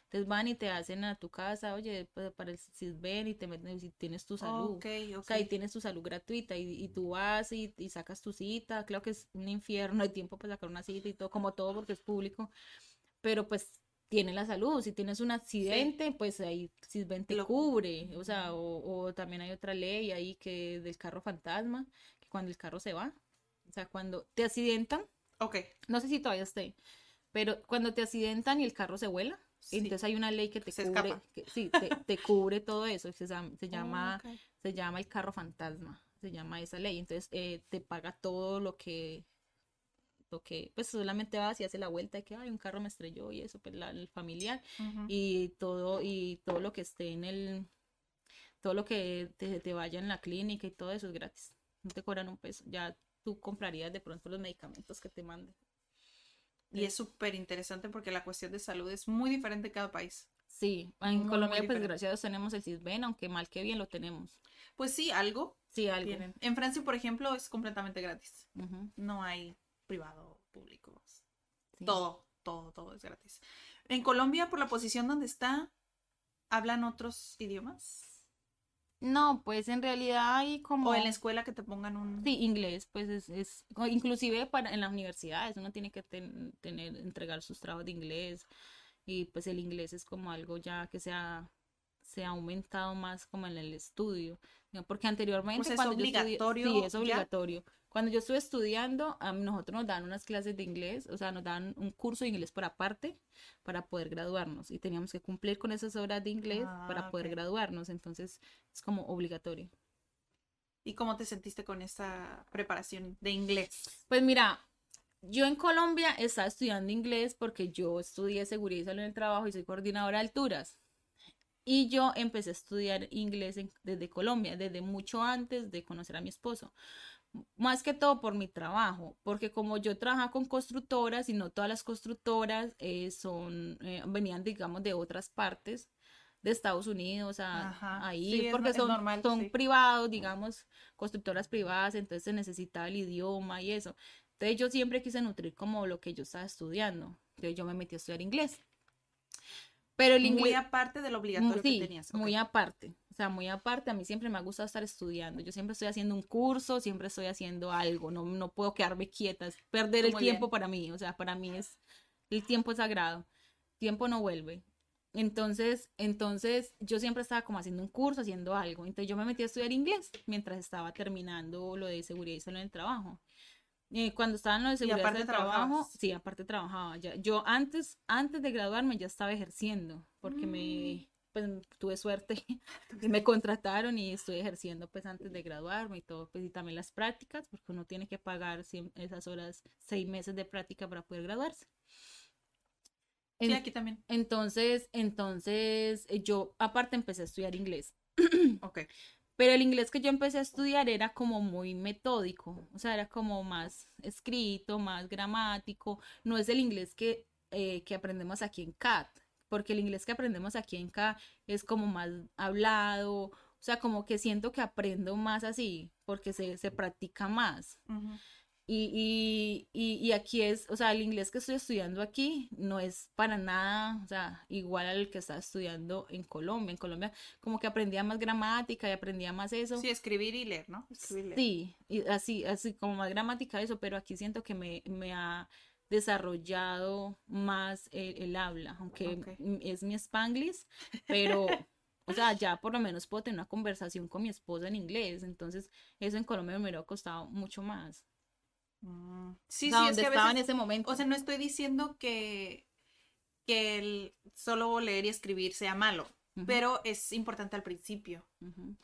Entonces van y te hacen a tu casa, oye, pues, para el CISBEN y te meten, y tienes tu salud. ok, O ok. sea, ahí tienes tu salud gratuita y, y tú vas y, y sacas tu cita. Claro que es un infierno de tiempo para sacar una cita y todo, como todo porque es público. Pero pues tiene la salud. Si tienes un accidente, pues ahí Sisben te Lo- cubre. O sea, o, o también hay otra ley ahí que del carro fantasma, que cuando el carro se va, o sea, cuando te accidentan, Ok, no sé si todavía esté, pero cuando te accidentan y el carro se vuela, sí. entonces hay una ley que te Se cubre, que, sí, te, te cubre todo eso. Se, llama- se llama Ok. se llama el carro fantasma, se llama esa ley. Entonces eh, te paga todo lo que, lo que, pues solamente vas y hace la vuelta de que hay un carro me estrelló y eso, pues la, el familiar Ujú. y todo y todo lo que esté en el, todo lo que te, te vaya en la clínica y todo eso es gratis. No te cobran un peso. Ya tú comprarías de pronto los medicamentos que te manden. Y es súper interesante porque la cuestión de salud es muy diferente en cada país. Sí, Muy, en muy Colombia pues diferente. gracias tenemos el CISBEN, aunque mal que bien lo tenemos. Pues sí, algo Sí, algo. tienen. En Francia, por ejemplo, es completamente gratis. Ujú, No hay privado, público. sí. Todo, todo, todo es gratis. En Colombia, por la posición donde está, ¿hablan otros idiomas? No, pues en realidad hay como... O en la escuela que te pongan un... Sí, inglés, pues es, es inclusive para en las universidades uno tiene que ten- tener, entregar sus trabajos de inglés y pues el inglés es como algo ya que se ha, se ha aumentado más como en el estudio. Porque anteriormente Pues es cuando yo estudié- obligatorio sí, es ya. obligatorio. Cuando yo estuve estudiando, a nosotros nos dan unas clases de inglés, o sea, nos dan un curso de inglés por aparte para poder graduarnos y teníamos que cumplir con esas horas de inglés para Ah, poder graduarnos, entonces es como obligatorio. ¿Y cómo te sentiste con esa preparación de inglés? Pues mira, yo en Colombia estaba estudiando inglés porque yo estudié seguridad y salud en el trabajo y soy coordinadora de alturas. Y yo empecé a estudiar inglés en- desde Colombia, desde mucho antes de conocer a mi esposo. Más que todo por mi trabajo, porque como yo trabajaba con constructoras y no todas las constructoras eh, son, eh, venían, digamos, de otras partes de Estados Unidos a, Ajá, ahí, sí, porque es son, normal, son sí. privados, digamos, constructoras privadas, entonces se necesitaba el idioma y eso. Entonces yo siempre quise nutrir como lo que yo estaba estudiando. Entonces yo me metí a estudiar inglés. Pero el Muy inglés... aparte del obligatorio Sí, que tenías. muy ok. aparte. O sea, muy aparte. A mí siempre me ha gustado estar estudiando. Yo siempre estoy haciendo un curso, siempre estoy haciendo algo. No, no puedo quedarme quieta. es perder el Muy tiempo bien. para mí. O sea, para mí es el tiempo es sagrado. Tiempo no vuelve. Entonces, entonces yo siempre estaba como haciendo un curso, haciendo algo. Entonces yo me metí a estudiar inglés mientras estaba terminando lo de seguridad y salud en el trabajo. Eh, cuando estaba en lo de seguridad y aparte salud en el trabajo, trabajabas. sí, aparte trabajaba. Ya, yo antes, antes de graduarme ya estaba ejerciendo porque Mm. me, pues tuve suerte me contrataron y estoy ejerciendo pues antes de graduarme y todo, pues y también las prácticas, porque uno tiene que pagar esas horas, seis meses de práctica para poder graduarse. Sí, aquí también. entonces, entonces eh, yo aparte empecé a estudiar inglés. Ok. Pero el inglés que yo empecé a estudiar era como muy metódico, o sea, era como más escrito, más gramático. No es el inglés que, eh, que aprendemos aquí en CAT, porque el inglés que aprendemos aquí en CAT es como más hablado, o sea, como que siento que aprendo más así, porque se, se practica más. Y, y, y, y aquí es, o sea, el inglés que estoy estudiando aquí no es para nada, o sea, igual al que estaba estudiando en Colombia. En Colombia como que aprendía más gramática y aprendía más eso. Sí, escribir y leer, ¿no? Escribir y leer. Sí, y así, así como más gramática eso, pero aquí siento que me, me ha desarrollado más el, el habla, aunque es mi spanglish, pero, o sea, ya por lo menos puedo tener una conversación con mi esposa en inglés, entonces eso en Colombia me hubiera costado mucho más. Mm, Sí, o sea, sí, es donde que a estaba en veces, ese momento. o sea, no estoy diciendo que, que el solo leer y escribir sea malo, pero es importante al principio,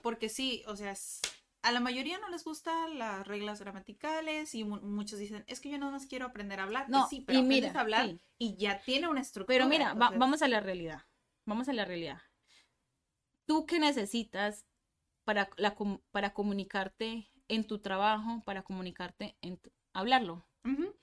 porque sí, o sea, es- a la mayoría no les gustan las reglas gramaticales y mu- muchos dicen, es que yo no más quiero aprender a hablar. Pues No, sí, pero y mira, a hablar sí. y ya tiene una estructura. Pero mira, va- vamos a la realidad. Vamos a la realidad. ¿Tú qué necesitas para, la, para comunicarte en tu trabajo, para comunicarte en tu- hablarlo?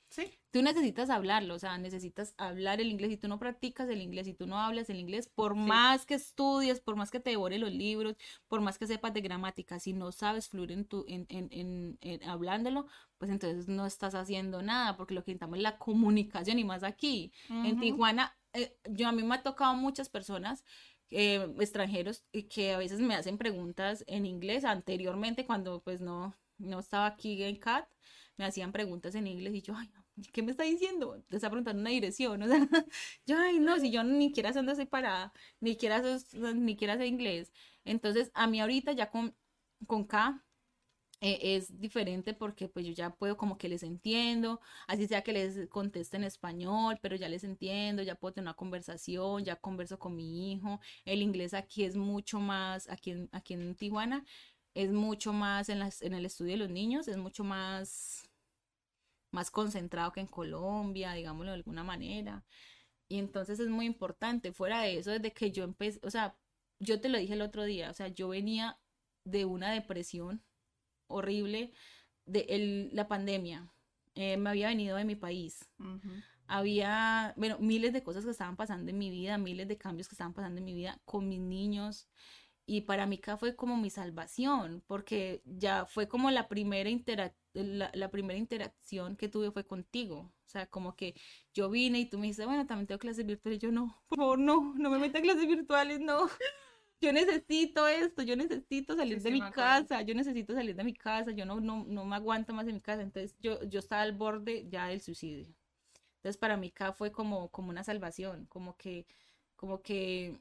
Sí. Tú necesitas hablarlo, o sea, necesitas hablar el inglés y tú no practicas el inglés y tú no hablas el inglés, por más que estudies, por más que te devores los libros, por más que sepas de gramática, si no sabes fluir en tu, en, en, en, en hablándolo, pues entonces no estás haciendo nada, porque lo que necesitamos es la comunicación y más aquí. En. Tijuana, eh, yo a mí me ha tocado muchas personas eh, extranjeros que a veces me hacen preguntas en inglés anteriormente cuando pues no, no estaba aquí en CAT, me hacían preguntas en inglés y yo, ay, ¿qué me está diciendo? Te está preguntando una dirección, o sea, yo, ay, no, si yo ni siquiera sé dónde estoy parada, ni siquiera ni siquiera sé inglés. Entonces, a mí ahorita ya con, con K eh, es diferente porque pues yo ya puedo como que les entiendo, así sea que les conteste en español, pero ya les entiendo, ya puedo tener una conversación, ya converso con mi hijo. El inglés aquí es mucho más, aquí en, aquí en Tijuana, es mucho más en, las, en el estudio de los niños, es mucho más, más concentrado que en Colombia, digámoslo de alguna manera. Y entonces es muy importante. Fuera de eso, desde que yo empecé, o sea, yo te lo dije el otro día, o sea, yo venía de una depresión horrible de el- la pandemia. Eh, me había venido de mi país. Había, bueno, miles de cosas que estaban pasando en mi vida, miles de cambios que estaban pasando en mi vida con mis niños. Y para mí acá fue como mi salvación, porque ya fue como la primera, interac- la, la primera interacción que tuve fue contigo. O sea, como que yo vine y tú me dijiste, bueno, también tengo clases virtuales. Y yo, no, por favor, no, no me metas clases virtuales, no. yo necesito esto, yo necesito salir Sí, de sí, mi casa, yo necesito salir de mi casa, yo no, no, no me aguanto más en mi casa. Entonces yo, yo estaba al borde ya del suicidio. Entonces para mí acá fue como, como una salvación, como que, como que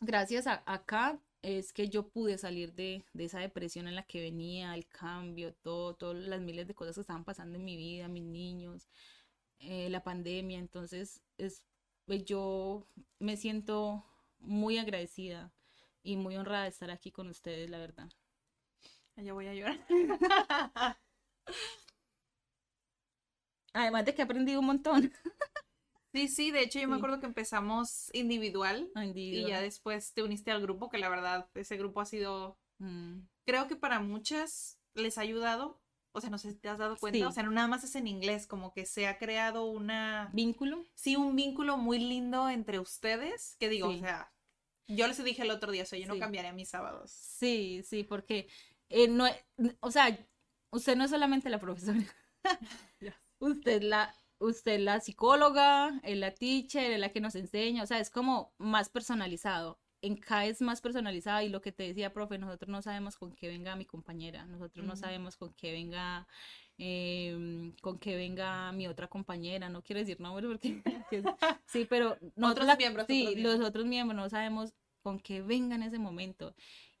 gracias a acá es que yo pude salir de, de esa depresión en la que venía, el cambio, todo, todas las miles de cosas que estaban pasando en mi vida, mis niños, eh, la pandemia. Entonces es, pues, yo me siento muy agradecida y muy honrada de estar aquí con ustedes, la verdad. Ya voy a llorar. Además de que he aprendido un montón. Sí, sí, de hecho yo me acuerdo que empezamos individual y ya Individual. después te uniste al grupo, que la verdad ese grupo ha sido, Mm, creo que para muchas les ha ayudado, o sea, no sé si te has dado cuenta, Sí. o sea, no nada más es en inglés, como que se ha creado una, Vínculo. sí, un vínculo muy lindo entre ustedes, que digo, Sí. o sea, yo les dije el otro día, o sea, yo no Sí. cambiaría mis sábados. Sí, sí, porque eh, no, o sea, usted no es solamente la profesora. usted la, usted es la psicóloga, es la teacher, es la que nos enseña, o sea, es como más personalizado. En K es más personalizado y lo que te decía, profe, nosotros no sabemos con qué venga mi compañera, nosotros no sabemos con qué venga, em, con qué venga mi otra compañera, no quiero decir nombres porque sí, pero nosotros Otros miembros, sí, otros los otros miembros no sabemos con qué venga en ese momento.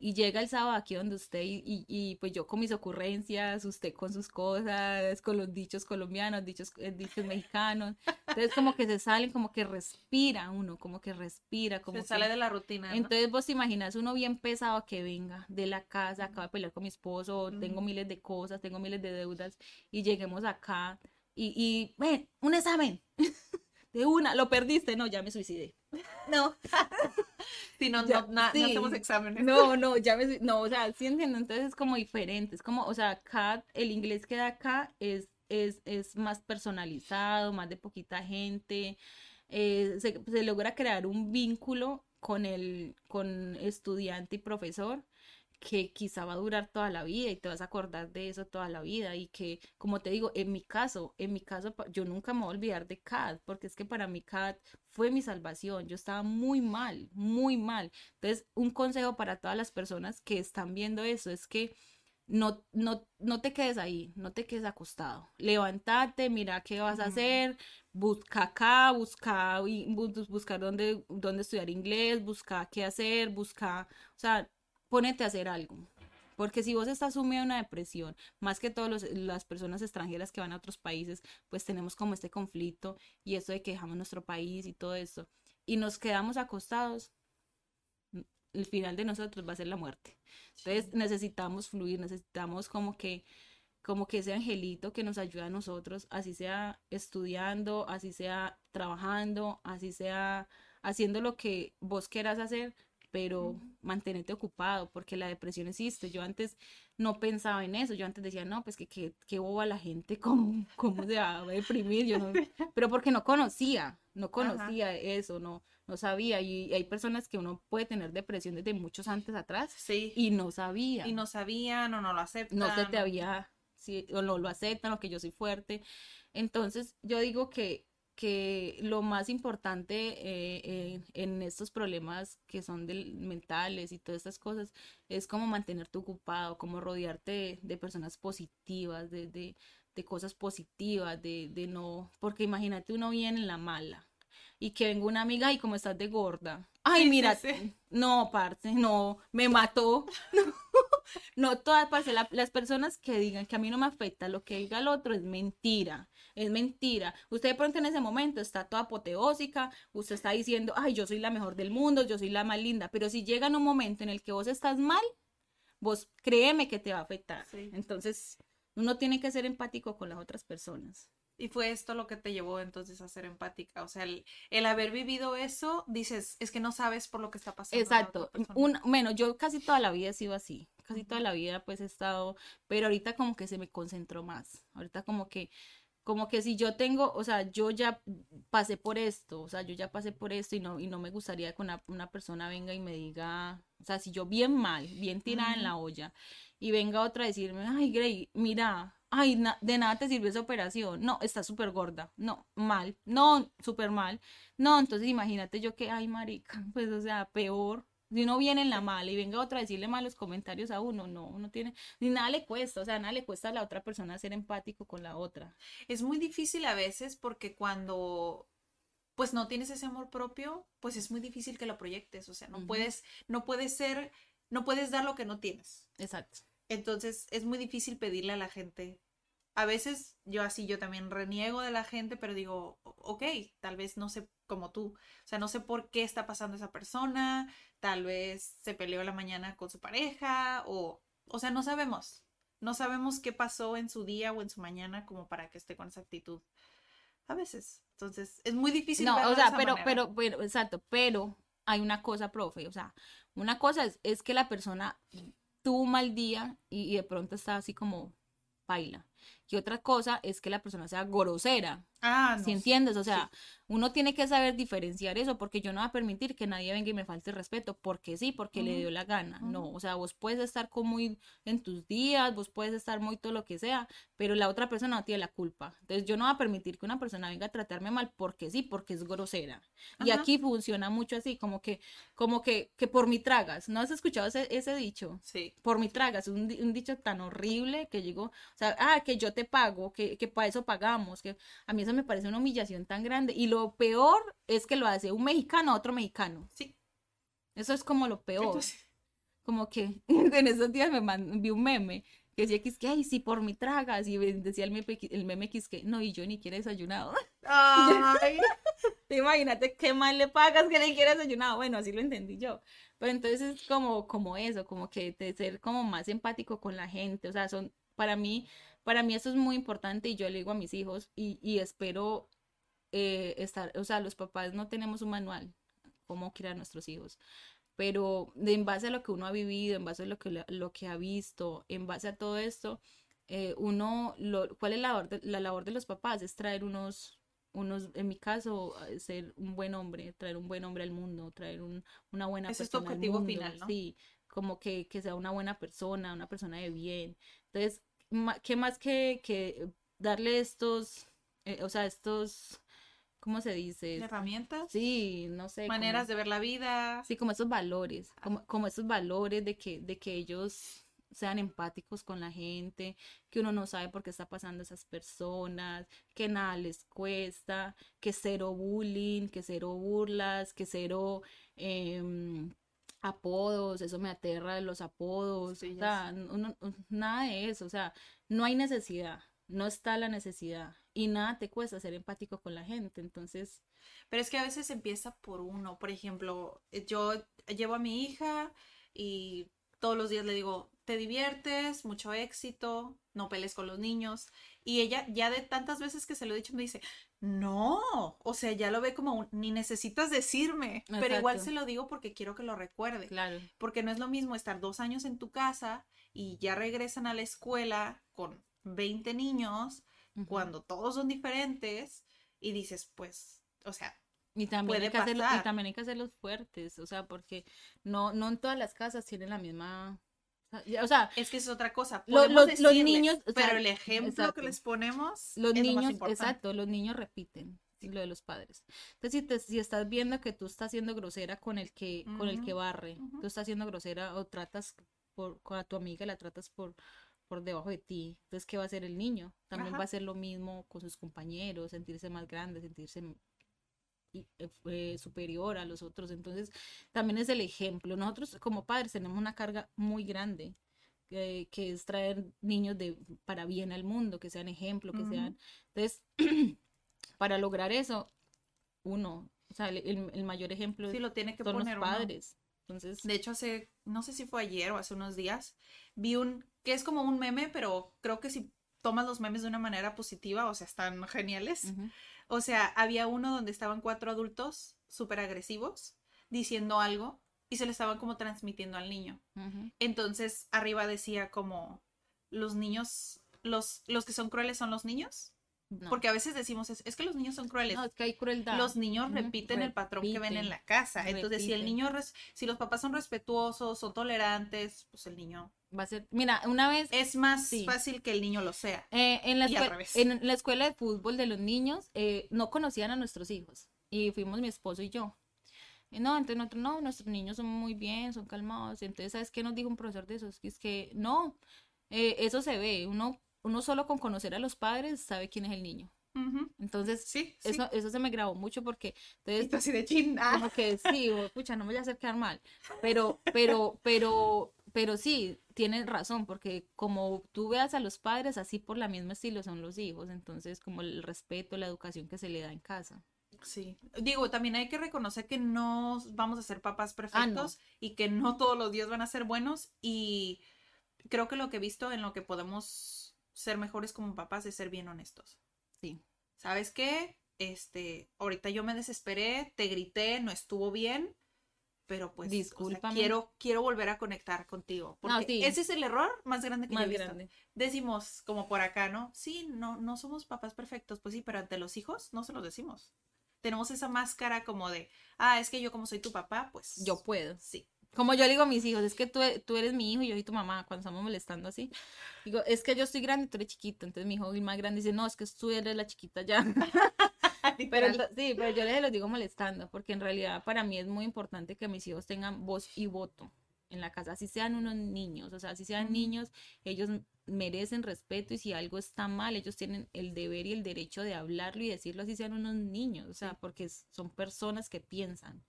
Y llega el sábado aquí donde usted y, y- y, pues yo con mis ocurrencias, usted con sus cosas, con los dichos colombianos, dichos, eh, dichos mexicanos. Entonces como que se salen, como que respira uno, como que respira, como Se que... sale de la rutina, ¿no? Entonces vos te imaginas uno bien pesado que venga de la casa, acaba de pelear con mi esposo, tengo Ujú. miles de cosas, tengo miles de deudas y lleguemos acá y, y ven, un examen. De una, lo perdiste, no, ya me suicidé. No, Sí, no, Ya, no, na- no hacemos exámenes. no, no, ya me, no, o sea, sí entiendo, entonces es como diferente, es como, o sea, acá, el inglés que da acá es, es, es más personalizado, más de poquita gente, eh, se, se logra crear un vínculo con el, con estudiante y profesor que quizá va a durar toda la vida y te vas a acordar de eso toda la vida y que, como te digo, en mi caso, en mi caso, yo nunca me voy a olvidar de Kat, porque es que para mí Kat fue mi salvación, yo estaba muy mal, muy mal. Entonces, un consejo para todas las personas que están viendo eso es que no, no, no te quedes ahí, no te quedes acostado. Levántate, mira qué vas a hacer, busca acá, busca, buscar dónde, dónde estudiar inglés, busca qué hacer, busca, o sea, ponete a hacer algo. Porque si vos estás sumido en una depresión, más que todas las personas extranjeras que van a otros países, pues tenemos como este conflicto y esto de que dejamos nuestro país y todo eso, y nos quedamos acostados, el final de nosotros va a ser la muerte. Entonces necesitamos fluir, necesitamos como que como que ese angelito que nos ayuda a nosotros, así sea estudiando, así sea trabajando, así sea haciendo lo que vos quieras hacer, pero mantenerte ocupado, porque la depresión existe. Yo antes no pensaba en eso, yo antes decía, no, pues que qué boba la gente, ¿cómo, cómo se va a deprimir? Yo no, pero porque no conocía, no conocía eso, no, no sabía. Y hay personas que uno puede tener depresión desde muchos antes atrás Sí. y no sabía Y no sabían o no lo aceptan. no se te había, sí, o no lo aceptan, o que yo soy fuerte. Entonces, yo digo que, que lo más importante eh, eh, en estos problemas que son del- mentales y todas estas cosas es como mantenerte ocupado, como rodearte de, de personas positivas, de, de, de cosas positivas, de, de no, porque imagínate uno viene en la mala. Y que venga una amiga y como estás de gorda. Ay, Sí, sí, mira, sí. no, parce, no, me mató. No todas, parce, la- las personas que digan que a mí no me afecta lo que diga el otro es mentira, es mentira. Usted de pronto en ese momento está toda apoteósica, usted está diciendo, ay, yo soy la mejor del mundo, yo soy la más linda, pero si llega en un momento en el que vos estás mal, vos créeme que te va a afectar. Sí. Entonces, uno tiene que ser empático con las otras personas. Y fue esto lo que te llevó entonces a ser empática. O sea, el, el haber vivido eso, dices, es que no sabes por lo que está pasando. Exacto. Un, bueno, yo casi toda la vida he sido así. Casi toda la vida pues he estado, pero ahorita como que se me concentró más. Ahorita como que, como que si yo tengo, o sea, yo ya pasé por esto, o sea, yo ya pasé por esto y no, y no me gustaría que una, una persona venga y me diga, o sea, si yo bien mal, bien tirada en la olla, y venga otra a decirme, ay, Grey, mira, ay, na- de nada te sirvió esa operación, no, está súper gorda, no, mal, no, súper mal, no, entonces imagínate yo que, ay, marica, pues, o sea, peor, Si uno viene en la mala y venga otra a decirle malos comentarios a uno, no, uno tiene, ni nada le cuesta, o sea, nada le cuesta a la otra persona ser empático con la otra. Es muy difícil a veces porque cuando pues no tienes ese amor propio, pues es muy difícil que lo proyectes, o sea, no puedes, no puedes ser, no puedes dar lo que no tienes. Exacto. Entonces es muy difícil pedirle a la gente. A veces yo así, yo también reniego de la gente, pero digo, ok, tal vez no sé como tú, o sea, no sé por qué está pasando esa persona, tal vez se peleó la mañana con su pareja o, o sea, no sabemos, no sabemos qué pasó en su día o en su mañana como para que esté con esa actitud. A veces. Entonces, es muy difícil. No, o sea, pero, pero, pero, exacto, pero hay una cosa, profe, o sea, una cosa es, es que la persona tuvo un mal día y, y de pronto está así como baila. Y otra cosa es que la persona sea grosera. Ah, ¿Sí entiendes? O sea, uno tiene que saber diferenciar eso porque yo no voy a permitir que nadie venga y me falte respeto porque sí, porque le dio la gana. No, o sea, vos puedes estar como muy en tus días, vos puedes estar muy todo lo que sea, pero la otra persona no tiene la culpa. Entonces yo no voy a permitir que una persona venga a tratarme mal porque sí, porque es grosera. Y aquí funciona mucho así, como que, como que, que por mi tragas. ¿No has escuchado ese, ese dicho? Sí. Por mi tragas, un, un dicho tan horrible que llegó, o sea, ah, que yo te pago, que, que para eso pagamos, que a mí eso me parece una humillación tan grande. Y lo peor es que lo hace un mexicano a otro mexicano. Sí. Eso es como lo peor. Entonces, Como que en esos días me man- vi un meme que decía que es que, ay, sí, por mi tragas. Y decía el meme, el meme que es que, no, y yo ni quiero desayunado. ay, Imagínate qué mal le pagas que le quiera desayunado. Bueno, así lo entendí yo. Pero entonces es como, como eso, como que de ser como más empático con la gente. O sea, son, para mí, para mí eso es muy importante y yo le digo a mis hijos y, y espero eh, estar, o sea, los papás no tenemos un manual cómo criar a nuestros hijos, pero en base a lo que uno ha vivido, en base a lo que, lo que ha visto, en base a todo esto, eh, uno, lo, ¿cuál es la labor, de, la labor de los papás? Es traer unos, unos, en mi caso, eh, ser un buen hombre, traer un buen hombre al mundo, traer un, una buena Ese es tu persona al objetivo mundo, final, ¿no? Sí, como que, que sea una buena persona, una persona de bien. Entonces, ¿qué más que, que darle estos, eh, o sea, estos, ¿cómo se dice? herramientas, Sí, no sé. como- maneras de ver la vida. Sí, como esos valores, como, como esos valores de que, de que ellos sean empáticos con la gente, que uno no sabe por qué está pasando esas personas, que nada les cuesta, que cero bullying, que cero burlas, que cero em, apodos, eso me aterra de los apodos, Sí, o ya sea, uno- nada de eso, o sea, no hay necesidad, no está la necesidad y nada te cuesta ser empático con la gente, entonces, Pero es que a veces empieza por uno. Por ejemplo, eh, yo llevo a mi hija y todos los días le digo, te diviertes, mucho éxito, no pelees con los niños. Y ella ya de tantas veces que se lo he dicho me dice, no, o sea, ya lo ve como un, ni necesitas decirme, pero igual se lo digo porque quiero que lo recuerde. claro. Porque no es lo mismo estar dos años en tu casa y ya regresan a la escuela con 20 niños cuando todos son diferentes y dices, pues, o sea, Y también, puede hay que hacerlo- y también hay que hacerlos fuertes, o sea, porque no, no en todas las casas tienen la misma, o sea, es que es otra cosa. Lo- Podemos los- los decirles, niños, sea, pero el ejemplo exacto. que les ponemos los es lo más niños, importante. exacto, los niños repiten lo de los padres. Entonces, si, te- si estás viendo que tú estás siendo grosera con el que, con el que barre, tú estás siendo grosera o tratas por, con a tu amiga, la tratas por, por debajo de ti, entonces, ¿qué va a hacer el niño? También va Ajá. a hacer lo mismo con sus compañeros, sentirse más grande, sentirse eh, eh, superior a los otros. Entonces, también es el ejemplo. Nosotros como padres tenemos una carga muy grande, que, que es traer niños de, para bien al mundo, que sean ejemplo, que Ujú. sean... Entonces, para lograr eso, uno, o sea, el, el- mayor ejemplo Sí, lo tiene que son los poner uno. padres. Entonces, De hecho, hace, no sé si fue ayer o hace unos días, vi un, que es como un meme, pero creo que si tomas los memes de una manera positiva, o sea, están geniales. O sea, había uno donde estaban cuatro adultos súper agresivos diciendo algo y se le estaban como transmitiendo al niño. Entonces, arriba decía como, los niños, los, los que son crueles son los niños. No. Porque a veces decimos, es, es que los niños son crueles. No, es que hay crueldad. Los niños repiten el patrón que ven en la casa. Entonces, si el niño, si los papás son respetuosos, son tolerantes, pues el niño Va a ser, mira, una vez es más Sí. fácil que el niño lo sea. Eh, en, la Y al revés. en la escuela de fútbol de los niños eh, no conocían a nuestros hijos y fuimos mi esposo y yo. Y no, entonces nosotros, no, nuestros niños son muy bien, son calmados. Entonces, ¿sabes qué nos dijo un profesor de esos? Es que no, eh, eso se ve. Uno, uno solo con conocer a los padres sabe quién es el niño. Entonces, Sí, sí. eso, eso se me grabó mucho porque entonces así de chin. ah. como que sí, pucha, no me voy a hacer quedar mal. Pero, pero, pero, pero sí, tienes razón, porque como tú veas a los padres, así por la misma estilo son los hijos. Entonces, como el respeto, la educación que se le da en casa. Sí. Digo, también hay que reconocer que no vamos a ser papás Ah, perfectos y que no todos los días van a ser buenos. Y creo que lo que he visto en lo que podemos ser mejores como papás es ser bien honestos. Sí. ¿Sabes qué? Este, ahorita yo me desesperé, te grité, no estuvo bien, pero pues o sea, quiero, quiero volver a conectar contigo. Porque sí. ese es el error más grande que Más yo he visto. grande. Decimos como por acá, ¿no? Sí, no, no somos papás perfectos, pues sí, pero ante los hijos no se los decimos. Tenemos esa máscara como de, ah, es que yo como soy tu papá, pues Yo puedo. sí. Como yo le digo a mis hijos, es que tú, tú eres mi hijo y yo soy tu mamá, cuando estamos molestando así. Digo, es que yo estoy grande y tú eres chiquito. Entonces mi hijo el más grande dice, no, es que tú eres la chiquita ya. Pero sí, pero yo les lo digo molestando, porque en realidad para mí es muy importante que mis hijos tengan voz y voto en la casa, así sean unos niños, o sea, así sean niños, ellos merecen respeto y si algo está mal, ellos tienen el deber y el derecho de hablarlo y decirlo así sean unos niños, o sea, porque son personas que piensan.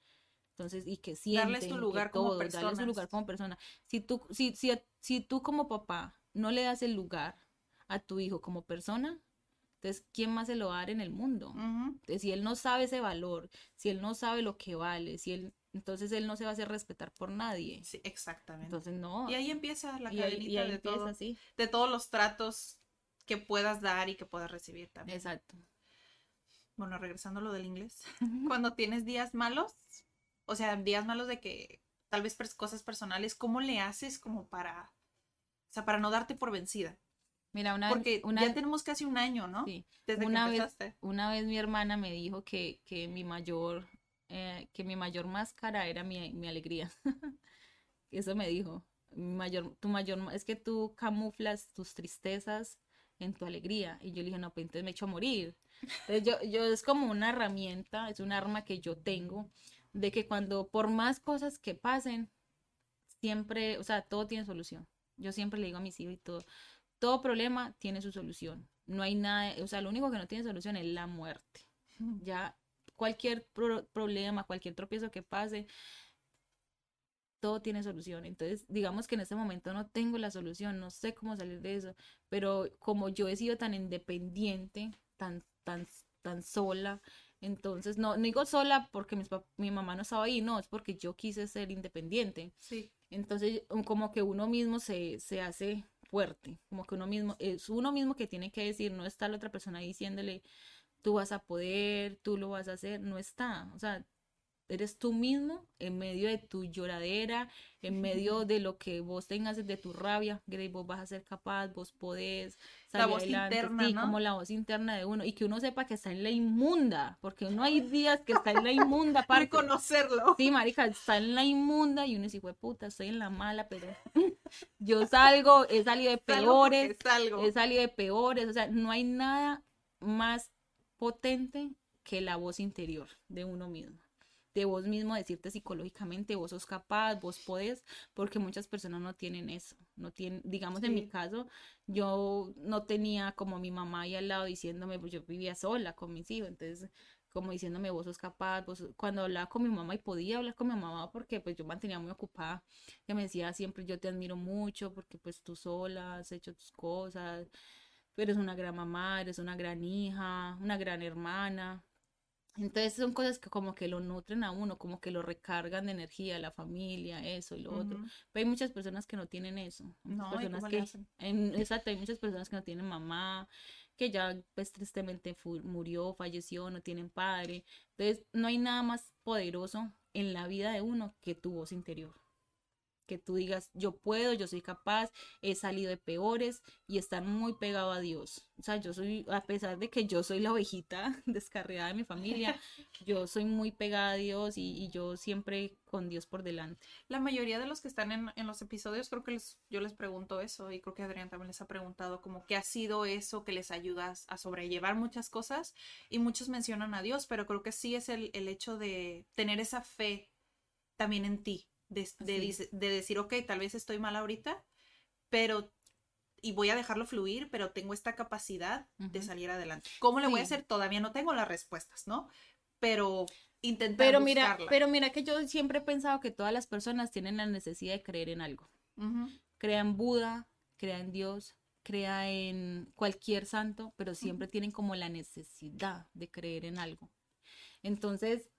Entonces, y que sienten, Darles tu que lugar como todo, darles su personas. lugar como persona. Si tú, si, si, si tú como papá no le das el lugar a tu hijo como persona, entonces, ¿quién más se lo va a dar en el mundo? Entonces, si él no sabe ese valor, si él no sabe lo que vale, si él, entonces él no se va a hacer respetar por nadie. Sí, exactamente. Entonces, no. y ahí empieza la Y ahí- cadenita y ahí de, empieza todo, de todos los tratos que puedas dar y que puedas recibir también. Exacto. Bueno, regresando a lo del inglés. Cuando tienes días malos, o sea, días malos de que tal vez cosas personales, ¿cómo le haces como para, o sea, para no darte por vencida? Mira, una vez, Porque una, ya tenemos casi un año, ¿no? sí, Desde una que vez, empezaste. una vez mi hermana me dijo que, que mi mayor, eh, que mi mayor máscara era mi, mi alegría. Eso me dijo. Mi mayor, tu mayor, ma- es que tú camuflas tus tristezas en tu alegría. Y yo le dije, no, pues entonces me echo a morir. Entonces yo, yo es como una herramienta, es un arma que yo tengo, de que cuando por más cosas que pasen, siempre, o sea, todo tiene solución. Yo siempre le digo a mis hijos y todo, todo problema tiene su solución. No hay nada, o sea, lo único que no tiene solución es la muerte. Ya cualquier pro- problema, cualquier tropiezo que pase, todo tiene solución. Entonces, digamos que en este momento no tengo la solución, no sé cómo salir de eso, pero como yo he sido tan independiente, tan, tan, tan sola, entonces, no, no digo sola porque mis mi mamá no estaba ahí, no, es porque yo quise ser independiente. Sí. Entonces, como que uno mismo se, se hace fuerte, como que uno mismo, es uno mismo que tiene que decir, no está la otra persona diciéndole, tú vas a poder, tú lo vas a hacer, no está, o sea, eres tú mismo en medio de tu lloradera, en medio de lo que vos tengas de tu rabia, que vos vas a ser capaz, vos podés La salir voz adelante, interna, sí, ¿no? como la voz interna de uno, y que uno sepa que está en la inmunda, porque uno hay días que está en la inmunda parte. Reconocerlo. Sí, marica, está en la inmunda y uno dice, "Hue puta, estoy en la mala, pero yo salgo, he salido de Salgo peores, salgo. he salido de peores, o sea, no hay nada más potente que la voz interior de uno mismo. De vos mismo decirte psicológicamente, vos sos capaz, vos podés, porque muchas personas no tienen eso, no tienen, digamos en mi caso, yo no tenía como mi mamá ahí al lado diciéndome, pues yo vivía sola con mis hijos, entonces como diciéndome vos sos capaz, vos sos-". cuando hablaba con mi mamá y podía hablar con mi mamá porque pues yo mantenía muy ocupada, que me decía siempre yo te admiro mucho porque pues tú sola has hecho tus cosas, tú eres una gran mamá, eres una gran hija, una gran hermana. Entonces son cosas que como que lo nutren a uno, como que lo recargan de energía, la familia, eso y lo otro. Pero hay muchas personas que no tienen eso. No, ¿y personas le que, hacen? en- exacto, hay muchas personas que no tienen mamá, que ya pues tristemente murió, falleció, no tienen padre. Entonces no hay nada más poderoso en la vida de uno que tu voz interior. Que tú digas, yo puedo, yo soy capaz, he salido de peores y estar muy pegado a Dios. O sea, yo soy, a pesar de que yo soy la ovejita descarriada de mi familia, yo soy muy pegada a Dios y, yo siempre con Dios por delante. La mayoría de los que están en, en los episodios, creo que les, yo les pregunto eso y creo que Adrián también les ha preguntado como qué ha sido eso que les ayuda a sobrellevar muchas cosas y muchos mencionan a Dios, pero creo que sí es el, el hecho de tener esa fe también en ti, de, de, decir, ok, tal vez estoy mal ahorita, pero y voy a dejarlo fluir, pero tengo esta capacidad de salir adelante. ¿Cómo le voy a hacer? Todavía no tengo las respuestas, ¿no? Pero intentar pero mira, Pero mira que yo siempre he pensado que todas las personas tienen la necesidad de creer en algo. Crea en Buda, crea en Dios, crea en cualquier santo, pero siempre tienen como la necesidad de creer en algo. Entonces,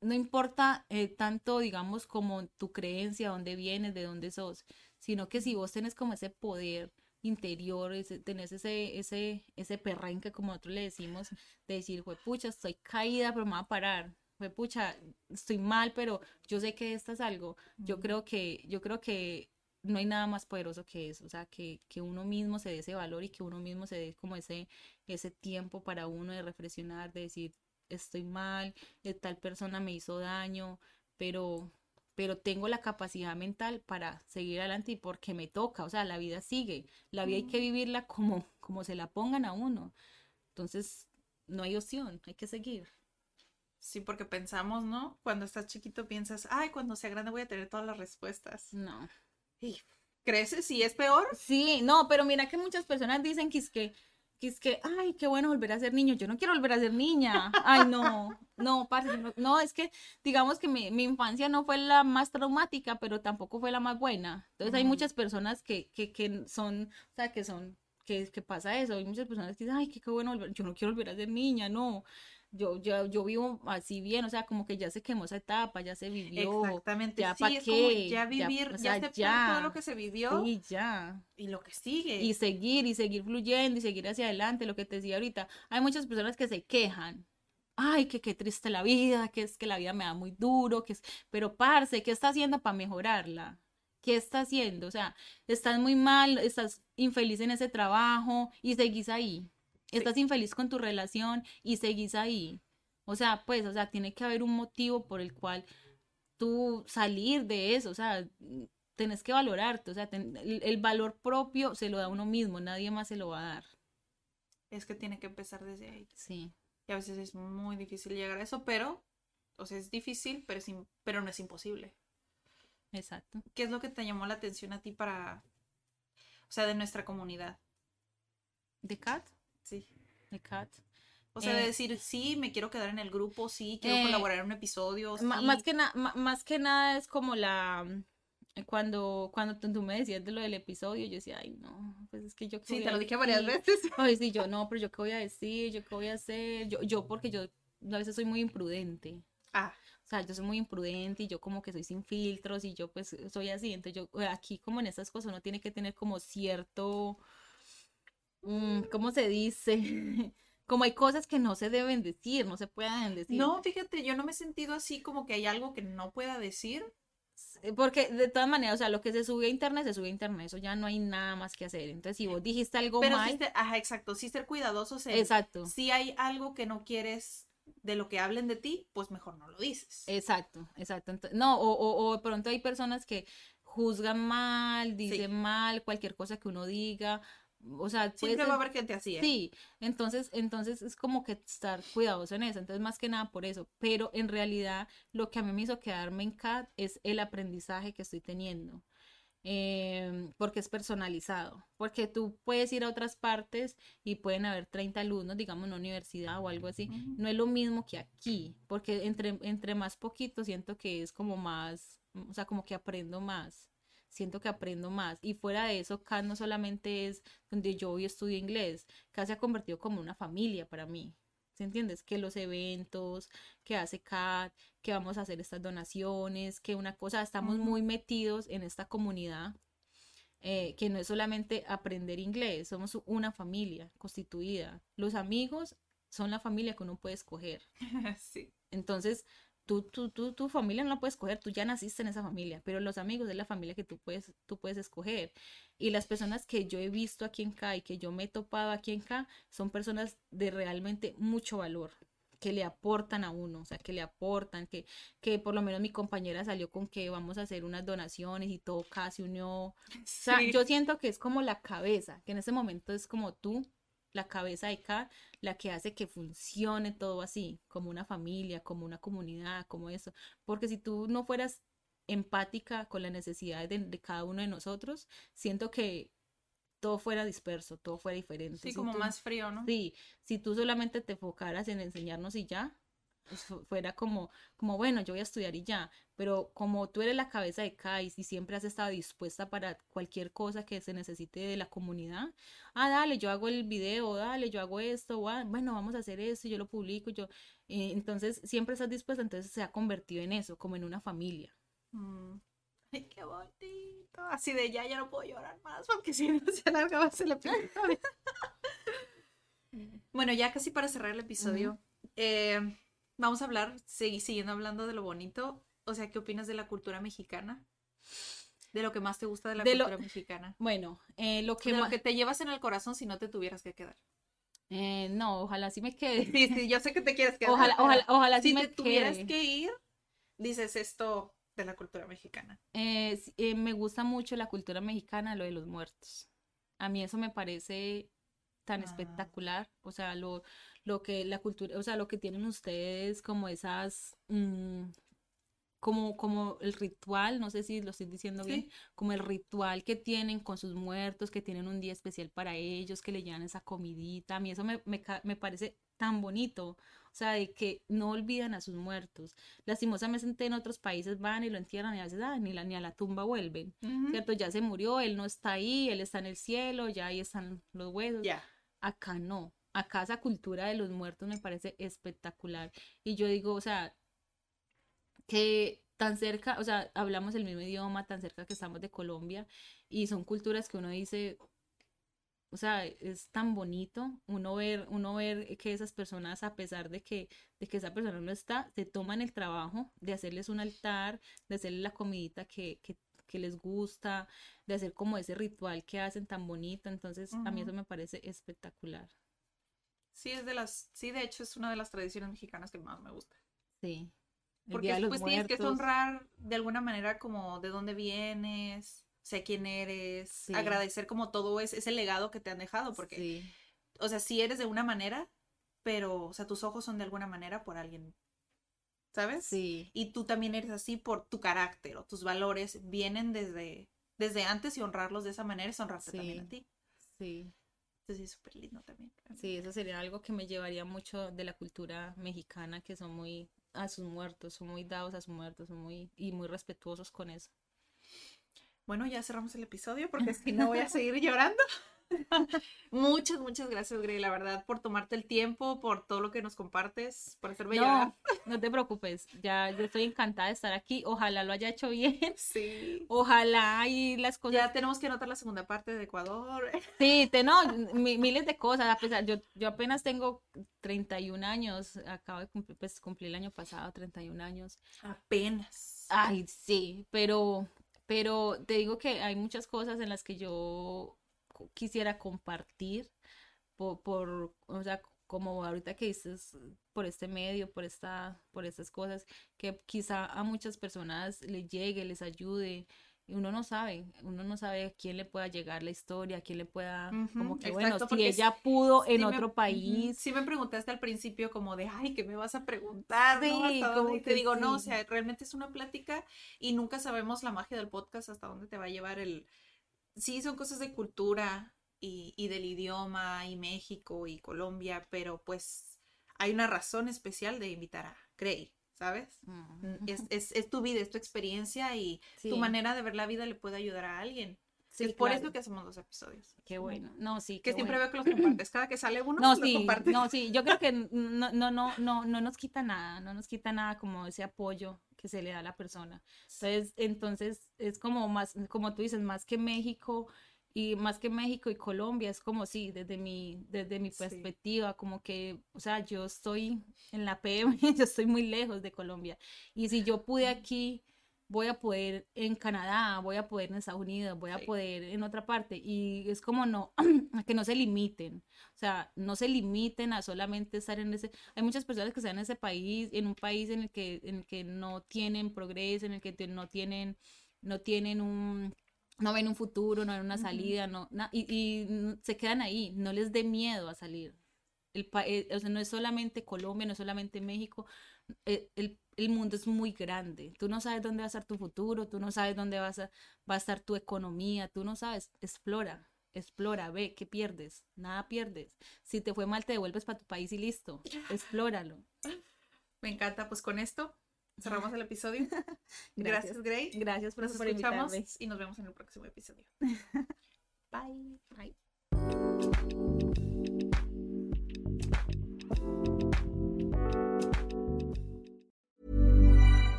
no importa eh, tanto, digamos, como tu creencia, dónde vienes, de dónde sos, sino que si vos tenés como ese poder interior, ese, tenés ese, ese, ese perrenque, como nosotros le decimos, de decir, pucha, estoy caída, pero me voy a parar. pucha, estoy mal, pero yo sé que esto es algo. Yo creo que, yo creo que no hay nada más poderoso que eso, o sea, que, que uno mismo se dé ese valor y que uno mismo se dé como ese, ese tiempo para uno de reflexionar, de decir, estoy mal, de tal persona me hizo daño, pero pero tengo la capacidad mental para seguir adelante y porque me toca, o sea, la vida sigue, la vida hay que vivirla como, como se la pongan a uno. Entonces, no hay opción, hay que seguir. Sí, porque pensamos, ¿no? Cuando estás chiquito piensas, ay, cuando sea grande voy a tener todas las respuestas. No. Y creces y es peor. Sí, no, pero mira que muchas personas dicen que es que que es que, ay, qué bueno volver a ser niño, yo no quiero volver a ser niña, ay, no, no, no, es que digamos que mi, mi, infancia no fue la más traumática, pero tampoco fue la más buena, entonces hay muchas personas que, que, que son, o sea, que son, que, que pasa eso, hay muchas personas que dicen, ay, qué, qué bueno volver, yo no quiero volver a ser niña, no, yo, yo, yo vivo así bien, o sea, como que ya se quemó esa etapa, ya se vivió. Exactamente, ya para qué. ya vivir, ya, ya todo lo que se vivió. Y ya. Y lo que sigue. Y seguir, y seguir fluyendo, y seguir hacia adelante, lo que te decía ahorita. Hay muchas personas que se quejan. Ay, que qué triste la vida, que es que la vida me da muy duro, que es, pero parce, ¿qué está haciendo para mejorarla? ¿Qué está haciendo? O sea, estás muy mal, estás infeliz en ese trabajo y seguís ahí estás infeliz con tu relación y seguís ahí. O sea, pues, o sea, tiene que haber un motivo por el cual tú salir de eso, o sea, tenés que valorarte, o sea, el, valor propio se lo da uno mismo, nadie más se lo va a dar. Es que tiene que empezar desde ahí. Sí. Y a veces es muy difícil llegar a eso, pero, o sea, es difícil, pero, pero no es imposible. Exacto. ¿Qué es lo que te llamó la atención a ti para, o sea, de nuestra comunidad? ¿De CAT? Sí. The Cat. O sea, de eh, decir, sí, me quiero quedar en el grupo, sí, quiero eh, colaborar en un episodio. Más, que más que nada es como la... Mm, cuando, cuando tú me decías de lo del episodio, yo decía, ay, no, pues es que yo... Sí, te lo dije varias veces. Ay, sí, yo no, pero yo qué voy a decir, yo qué voy a hacer, yo, yo porque yo a veces soy muy imprudente. Ah. O sea, yo soy muy imprudente y yo como que soy sin filtros y yo pues soy así. Entonces yo aquí como en estas cosas uno tiene que tener como cierto ¿cómo se dice? como hay cosas que no se deben decir, no se pueden decir. No, fíjate, yo no me he sentido así como que hay algo que no pueda decir. Porque de todas maneras, o sea, lo que se sube a internet, se sube a internet, eso ya no hay nada más que hacer. Entonces, si vos dijiste algo Pero mal... ajá, exacto, sí ser cuidadoso. exacto. Si hay algo que no quieres de lo que hablen de ti, pues mejor no lo dices. Exacto, exacto. no, o, o, o, pronto hay personas que juzgan mal, dicen mal, cualquier cosa que uno diga, o sea, siempre va a haber gente así. ¿eh? Sí, entonces, entonces es como que estar cuidadoso en eso. Entonces, más que nada por eso. Pero en realidad, lo que a mí me hizo quedarme en CAD es el aprendizaje que estoy teniendo. Em, porque es personalizado. Porque tú puedes ir a otras partes y pueden haber 30 alumnos, digamos, en una universidad o algo así. No es lo mismo que aquí. Porque entre, entre más poquito siento que es como más, o sea, como que aprendo más siento que aprendo más. Y fuera de eso, CAD no solamente es donde yo hoy estudio inglés, CAD se ha convertido como una familia para mí. ¿Se entiendes? Que los eventos, que hace CAD, que vamos a hacer estas donaciones, que una cosa, estamos muy metidos en esta comunidad. Eh, que no es solamente aprender inglés, somos una familia constituida. Los amigos son la familia que uno puede escoger. sí. Entonces, tú, tú, tú, tu familia no la puedes escoger, tú ya naciste en esa familia, pero los amigos es la familia que tú puedes, tú puedes escoger. Y las personas que yo he visto aquí en K y que yo me he topado aquí en K son personas de realmente mucho valor que le aportan a uno, o sea, que le aportan, que, que por lo menos mi compañera salió con que vamos a hacer unas donaciones y todo casi unió. O sea, yo siento que es como la cabeza, que en ese momento es como tú, la cabeza de K, la que hace que funcione todo así, como una familia, como una comunidad, como eso. Porque si tú no fueras empática con las necesidades de, de cada uno de nosotros, siento que todo fuera disperso, todo fuera diferente. Sí, Si como tú- más frío, ¿no? Sí, si tú solamente te enfocaras en enseñarnos y ya, fuera como, como, bueno, yo voy a estudiar y ya, pero como tú eres la cabeza de CAIS y siempre has estado dispuesta para cualquier cosa que se necesite de la comunidad, ah, dale, yo hago el video, dale, yo hago esto, ah, bueno, vamos a hacer esto, yo lo publico, yo, eh, entonces siempre estás dispuesta, entonces se ha convertido en eso, como en una familia. Mm. Ay, qué bonito. Así de ya, ya no puedo llorar más porque si no se alarga más el episodio. bueno, ya casi para cerrar el episodio, eh, vamos a hablar, seguir siguiendo hablando de lo bonito. O sea, ¿qué opinas de la cultura mexicana? De lo que más te gusta de la De lo- cultura mexicana. Bueno, eh, lo que De lo ma- que te llevas en el corazón si no te tuvieras que quedar. eh, no, ojalá sí me quede. Sí, sí, yo sé que te quieres quedar. Ojalá, ojalá, ojalá sí si me te tuvieras quede. que ir, dices esto de la cultura mexicana. Eh, sí, eh, me gusta mucho la cultura mexicana, lo de los muertos. A mí eso me parece tan Ah. espectacular, o sea, lo, lo que la cultura, o sea, lo que tienen ustedes como esas, mm, como, como el ritual, no sé si lo estoy diciendo bien, Sí. como el ritual que tienen con sus muertos, que tienen un día especial para ellos, que le llevan esa comidita, a mí eso me, me, me parece tan bonito, o sea, de que no olvidan a sus muertos. Lastimosamente en otros países van y lo entierran y a veces ah, ni, la, ni a la tumba vuelven, Ujú. ¿cierto? Ya se murió, él no está ahí, él está en el cielo, ya ahí están los huesos. Ya. Acá no. Acá esa cultura de los muertos me parece espectacular. Y yo digo, o sea, que tan cerca, o sea, hablamos el mismo idioma, tan cerca que estamos de Colombia, y son culturas que uno dice, o sea, es tan bonito uno ver, uno ver que esas personas, a pesar de que, de que esa persona no está, se toman el trabajo de hacerles un altar, de hacerles la comidita que, que, que les gusta, de hacer como ese ritual que hacen tan bonito. Entonces, a mí eso me parece espectacular. Sí, es de las, sí, de hecho es una de las tradiciones mexicanas que más me gusta. Sí. El Porque Día de los pues tienes que honrar de alguna manera como de dónde vienes, sé quién eres, Sí. agradecer como todo ese, ese legado que te han dejado, porque, Sí. o sea, sí eres de una manera, pero, o sea, tus ojos son de alguna manera por alguien, ¿sabes? Sí. Y tú también eres así por tu carácter o tus valores vienen desde, desde antes y honrarlos de esa manera es honrarte también a ti. Sí. Entonces es súper lindo también. Sí, eso sería algo que me llevaría mucho de la cultura mexicana, que son muy a sus muertos, son muy dados a sus muertos, son muy y muy respetuosos con eso. Bueno, ya cerramos el episodio porque si no voy a seguir llorando. muchas, muchas gracias, Grey, la verdad, por tomarte el tiempo, por todo lo que nos compartes, por hacerme llorar. No, no te preocupes, ya yo estoy encantada de estar aquí, ojalá lo haya hecho bien, Sí. ojalá y las cosas Ya tenemos que anotar la segunda parte de Ecuador. Sí, te, no, mi- miles de cosas, a pesar, yo, yo apenas tengo 31 años, acabo de cumplir, pues cumplí el año pasado 31 años. Apenas. Ay, sí, pero, pero te digo que hay muchas cosas en las que yo quisiera compartir por, por, o sea, como ahorita que dices por este medio, por esta, por estas cosas, que quizá a muchas personas les llegue, les ayude. Y uno no sabe, uno no sabe a quién le pueda llegar la historia, a quién le pueda, como Ujú, que bueno, exacto, si porque ella pudo en Sí me- otro país, Sí me preguntaste al principio como de, ay, ¿qué me vas a preguntar? ¿no? Sí, ¿Hasta como dónde?" Y te que digo, no, o sí. sea, realmente es una plática y nunca sabemos la magia del podcast hasta dónde te va a llevar el... Sí, son cosas de cultura y, y del idioma y México y Colombia, pero pues hay una razón especial de invitar a Grey, ¿sabes? Mm, Es, es, es tu vida, es tu experiencia y tu manera de ver la vida le puede ayudar a alguien. sí, es por claro, eso que hacemos los episodios. qué bueno, no, sí, Que siempre bueno. veo que los compartes. Cada que sale uno, No, lo sí, compartes. no, sí, yo creo que no, no, no, no, no nos quita nada, no nos quita nada como ese apoyo que se le da a la persona. Entonces, entonces es como más, como tú dices, más que México, Y más que México y Colombia, es como sí, desde mi, desde mi perspectiva, como que, o sea, yo estoy en la PM, yo estoy muy lejos de Colombia. Y si yo pude aquí, voy a poder en Canadá, voy a poder en Estados Unidos, voy a poder en otra parte. Y es como no, que no se limiten. O sea, no se limiten a solamente estar en ese. Hay muchas personas que están en ese país, en un país en el que, en el que no tienen progreso, en el que no tienen, no tienen un no ven un futuro, no ven una salida, no, y, se quedan ahí, no les dé miedo a salir. El, eh, o sea, no es solamente Colombia, no es solamente México, eh, el, el, mundo es muy grande. Tú no sabes dónde va a estar tu futuro, tú no sabes dónde vas a, va a estar tu economía, tú no sabes. Explora, explora, ve, ¿qué pierdes? Nada pierdes. Si te fue mal, te devuelves para tu país y listo. Explóralo. Me encanta, pues con esto cerramos el episodio. Gracias, Gracias Gray. Gracias por, nos por escuchamos y nos vemos en el próximo episodio. Bye. Bye.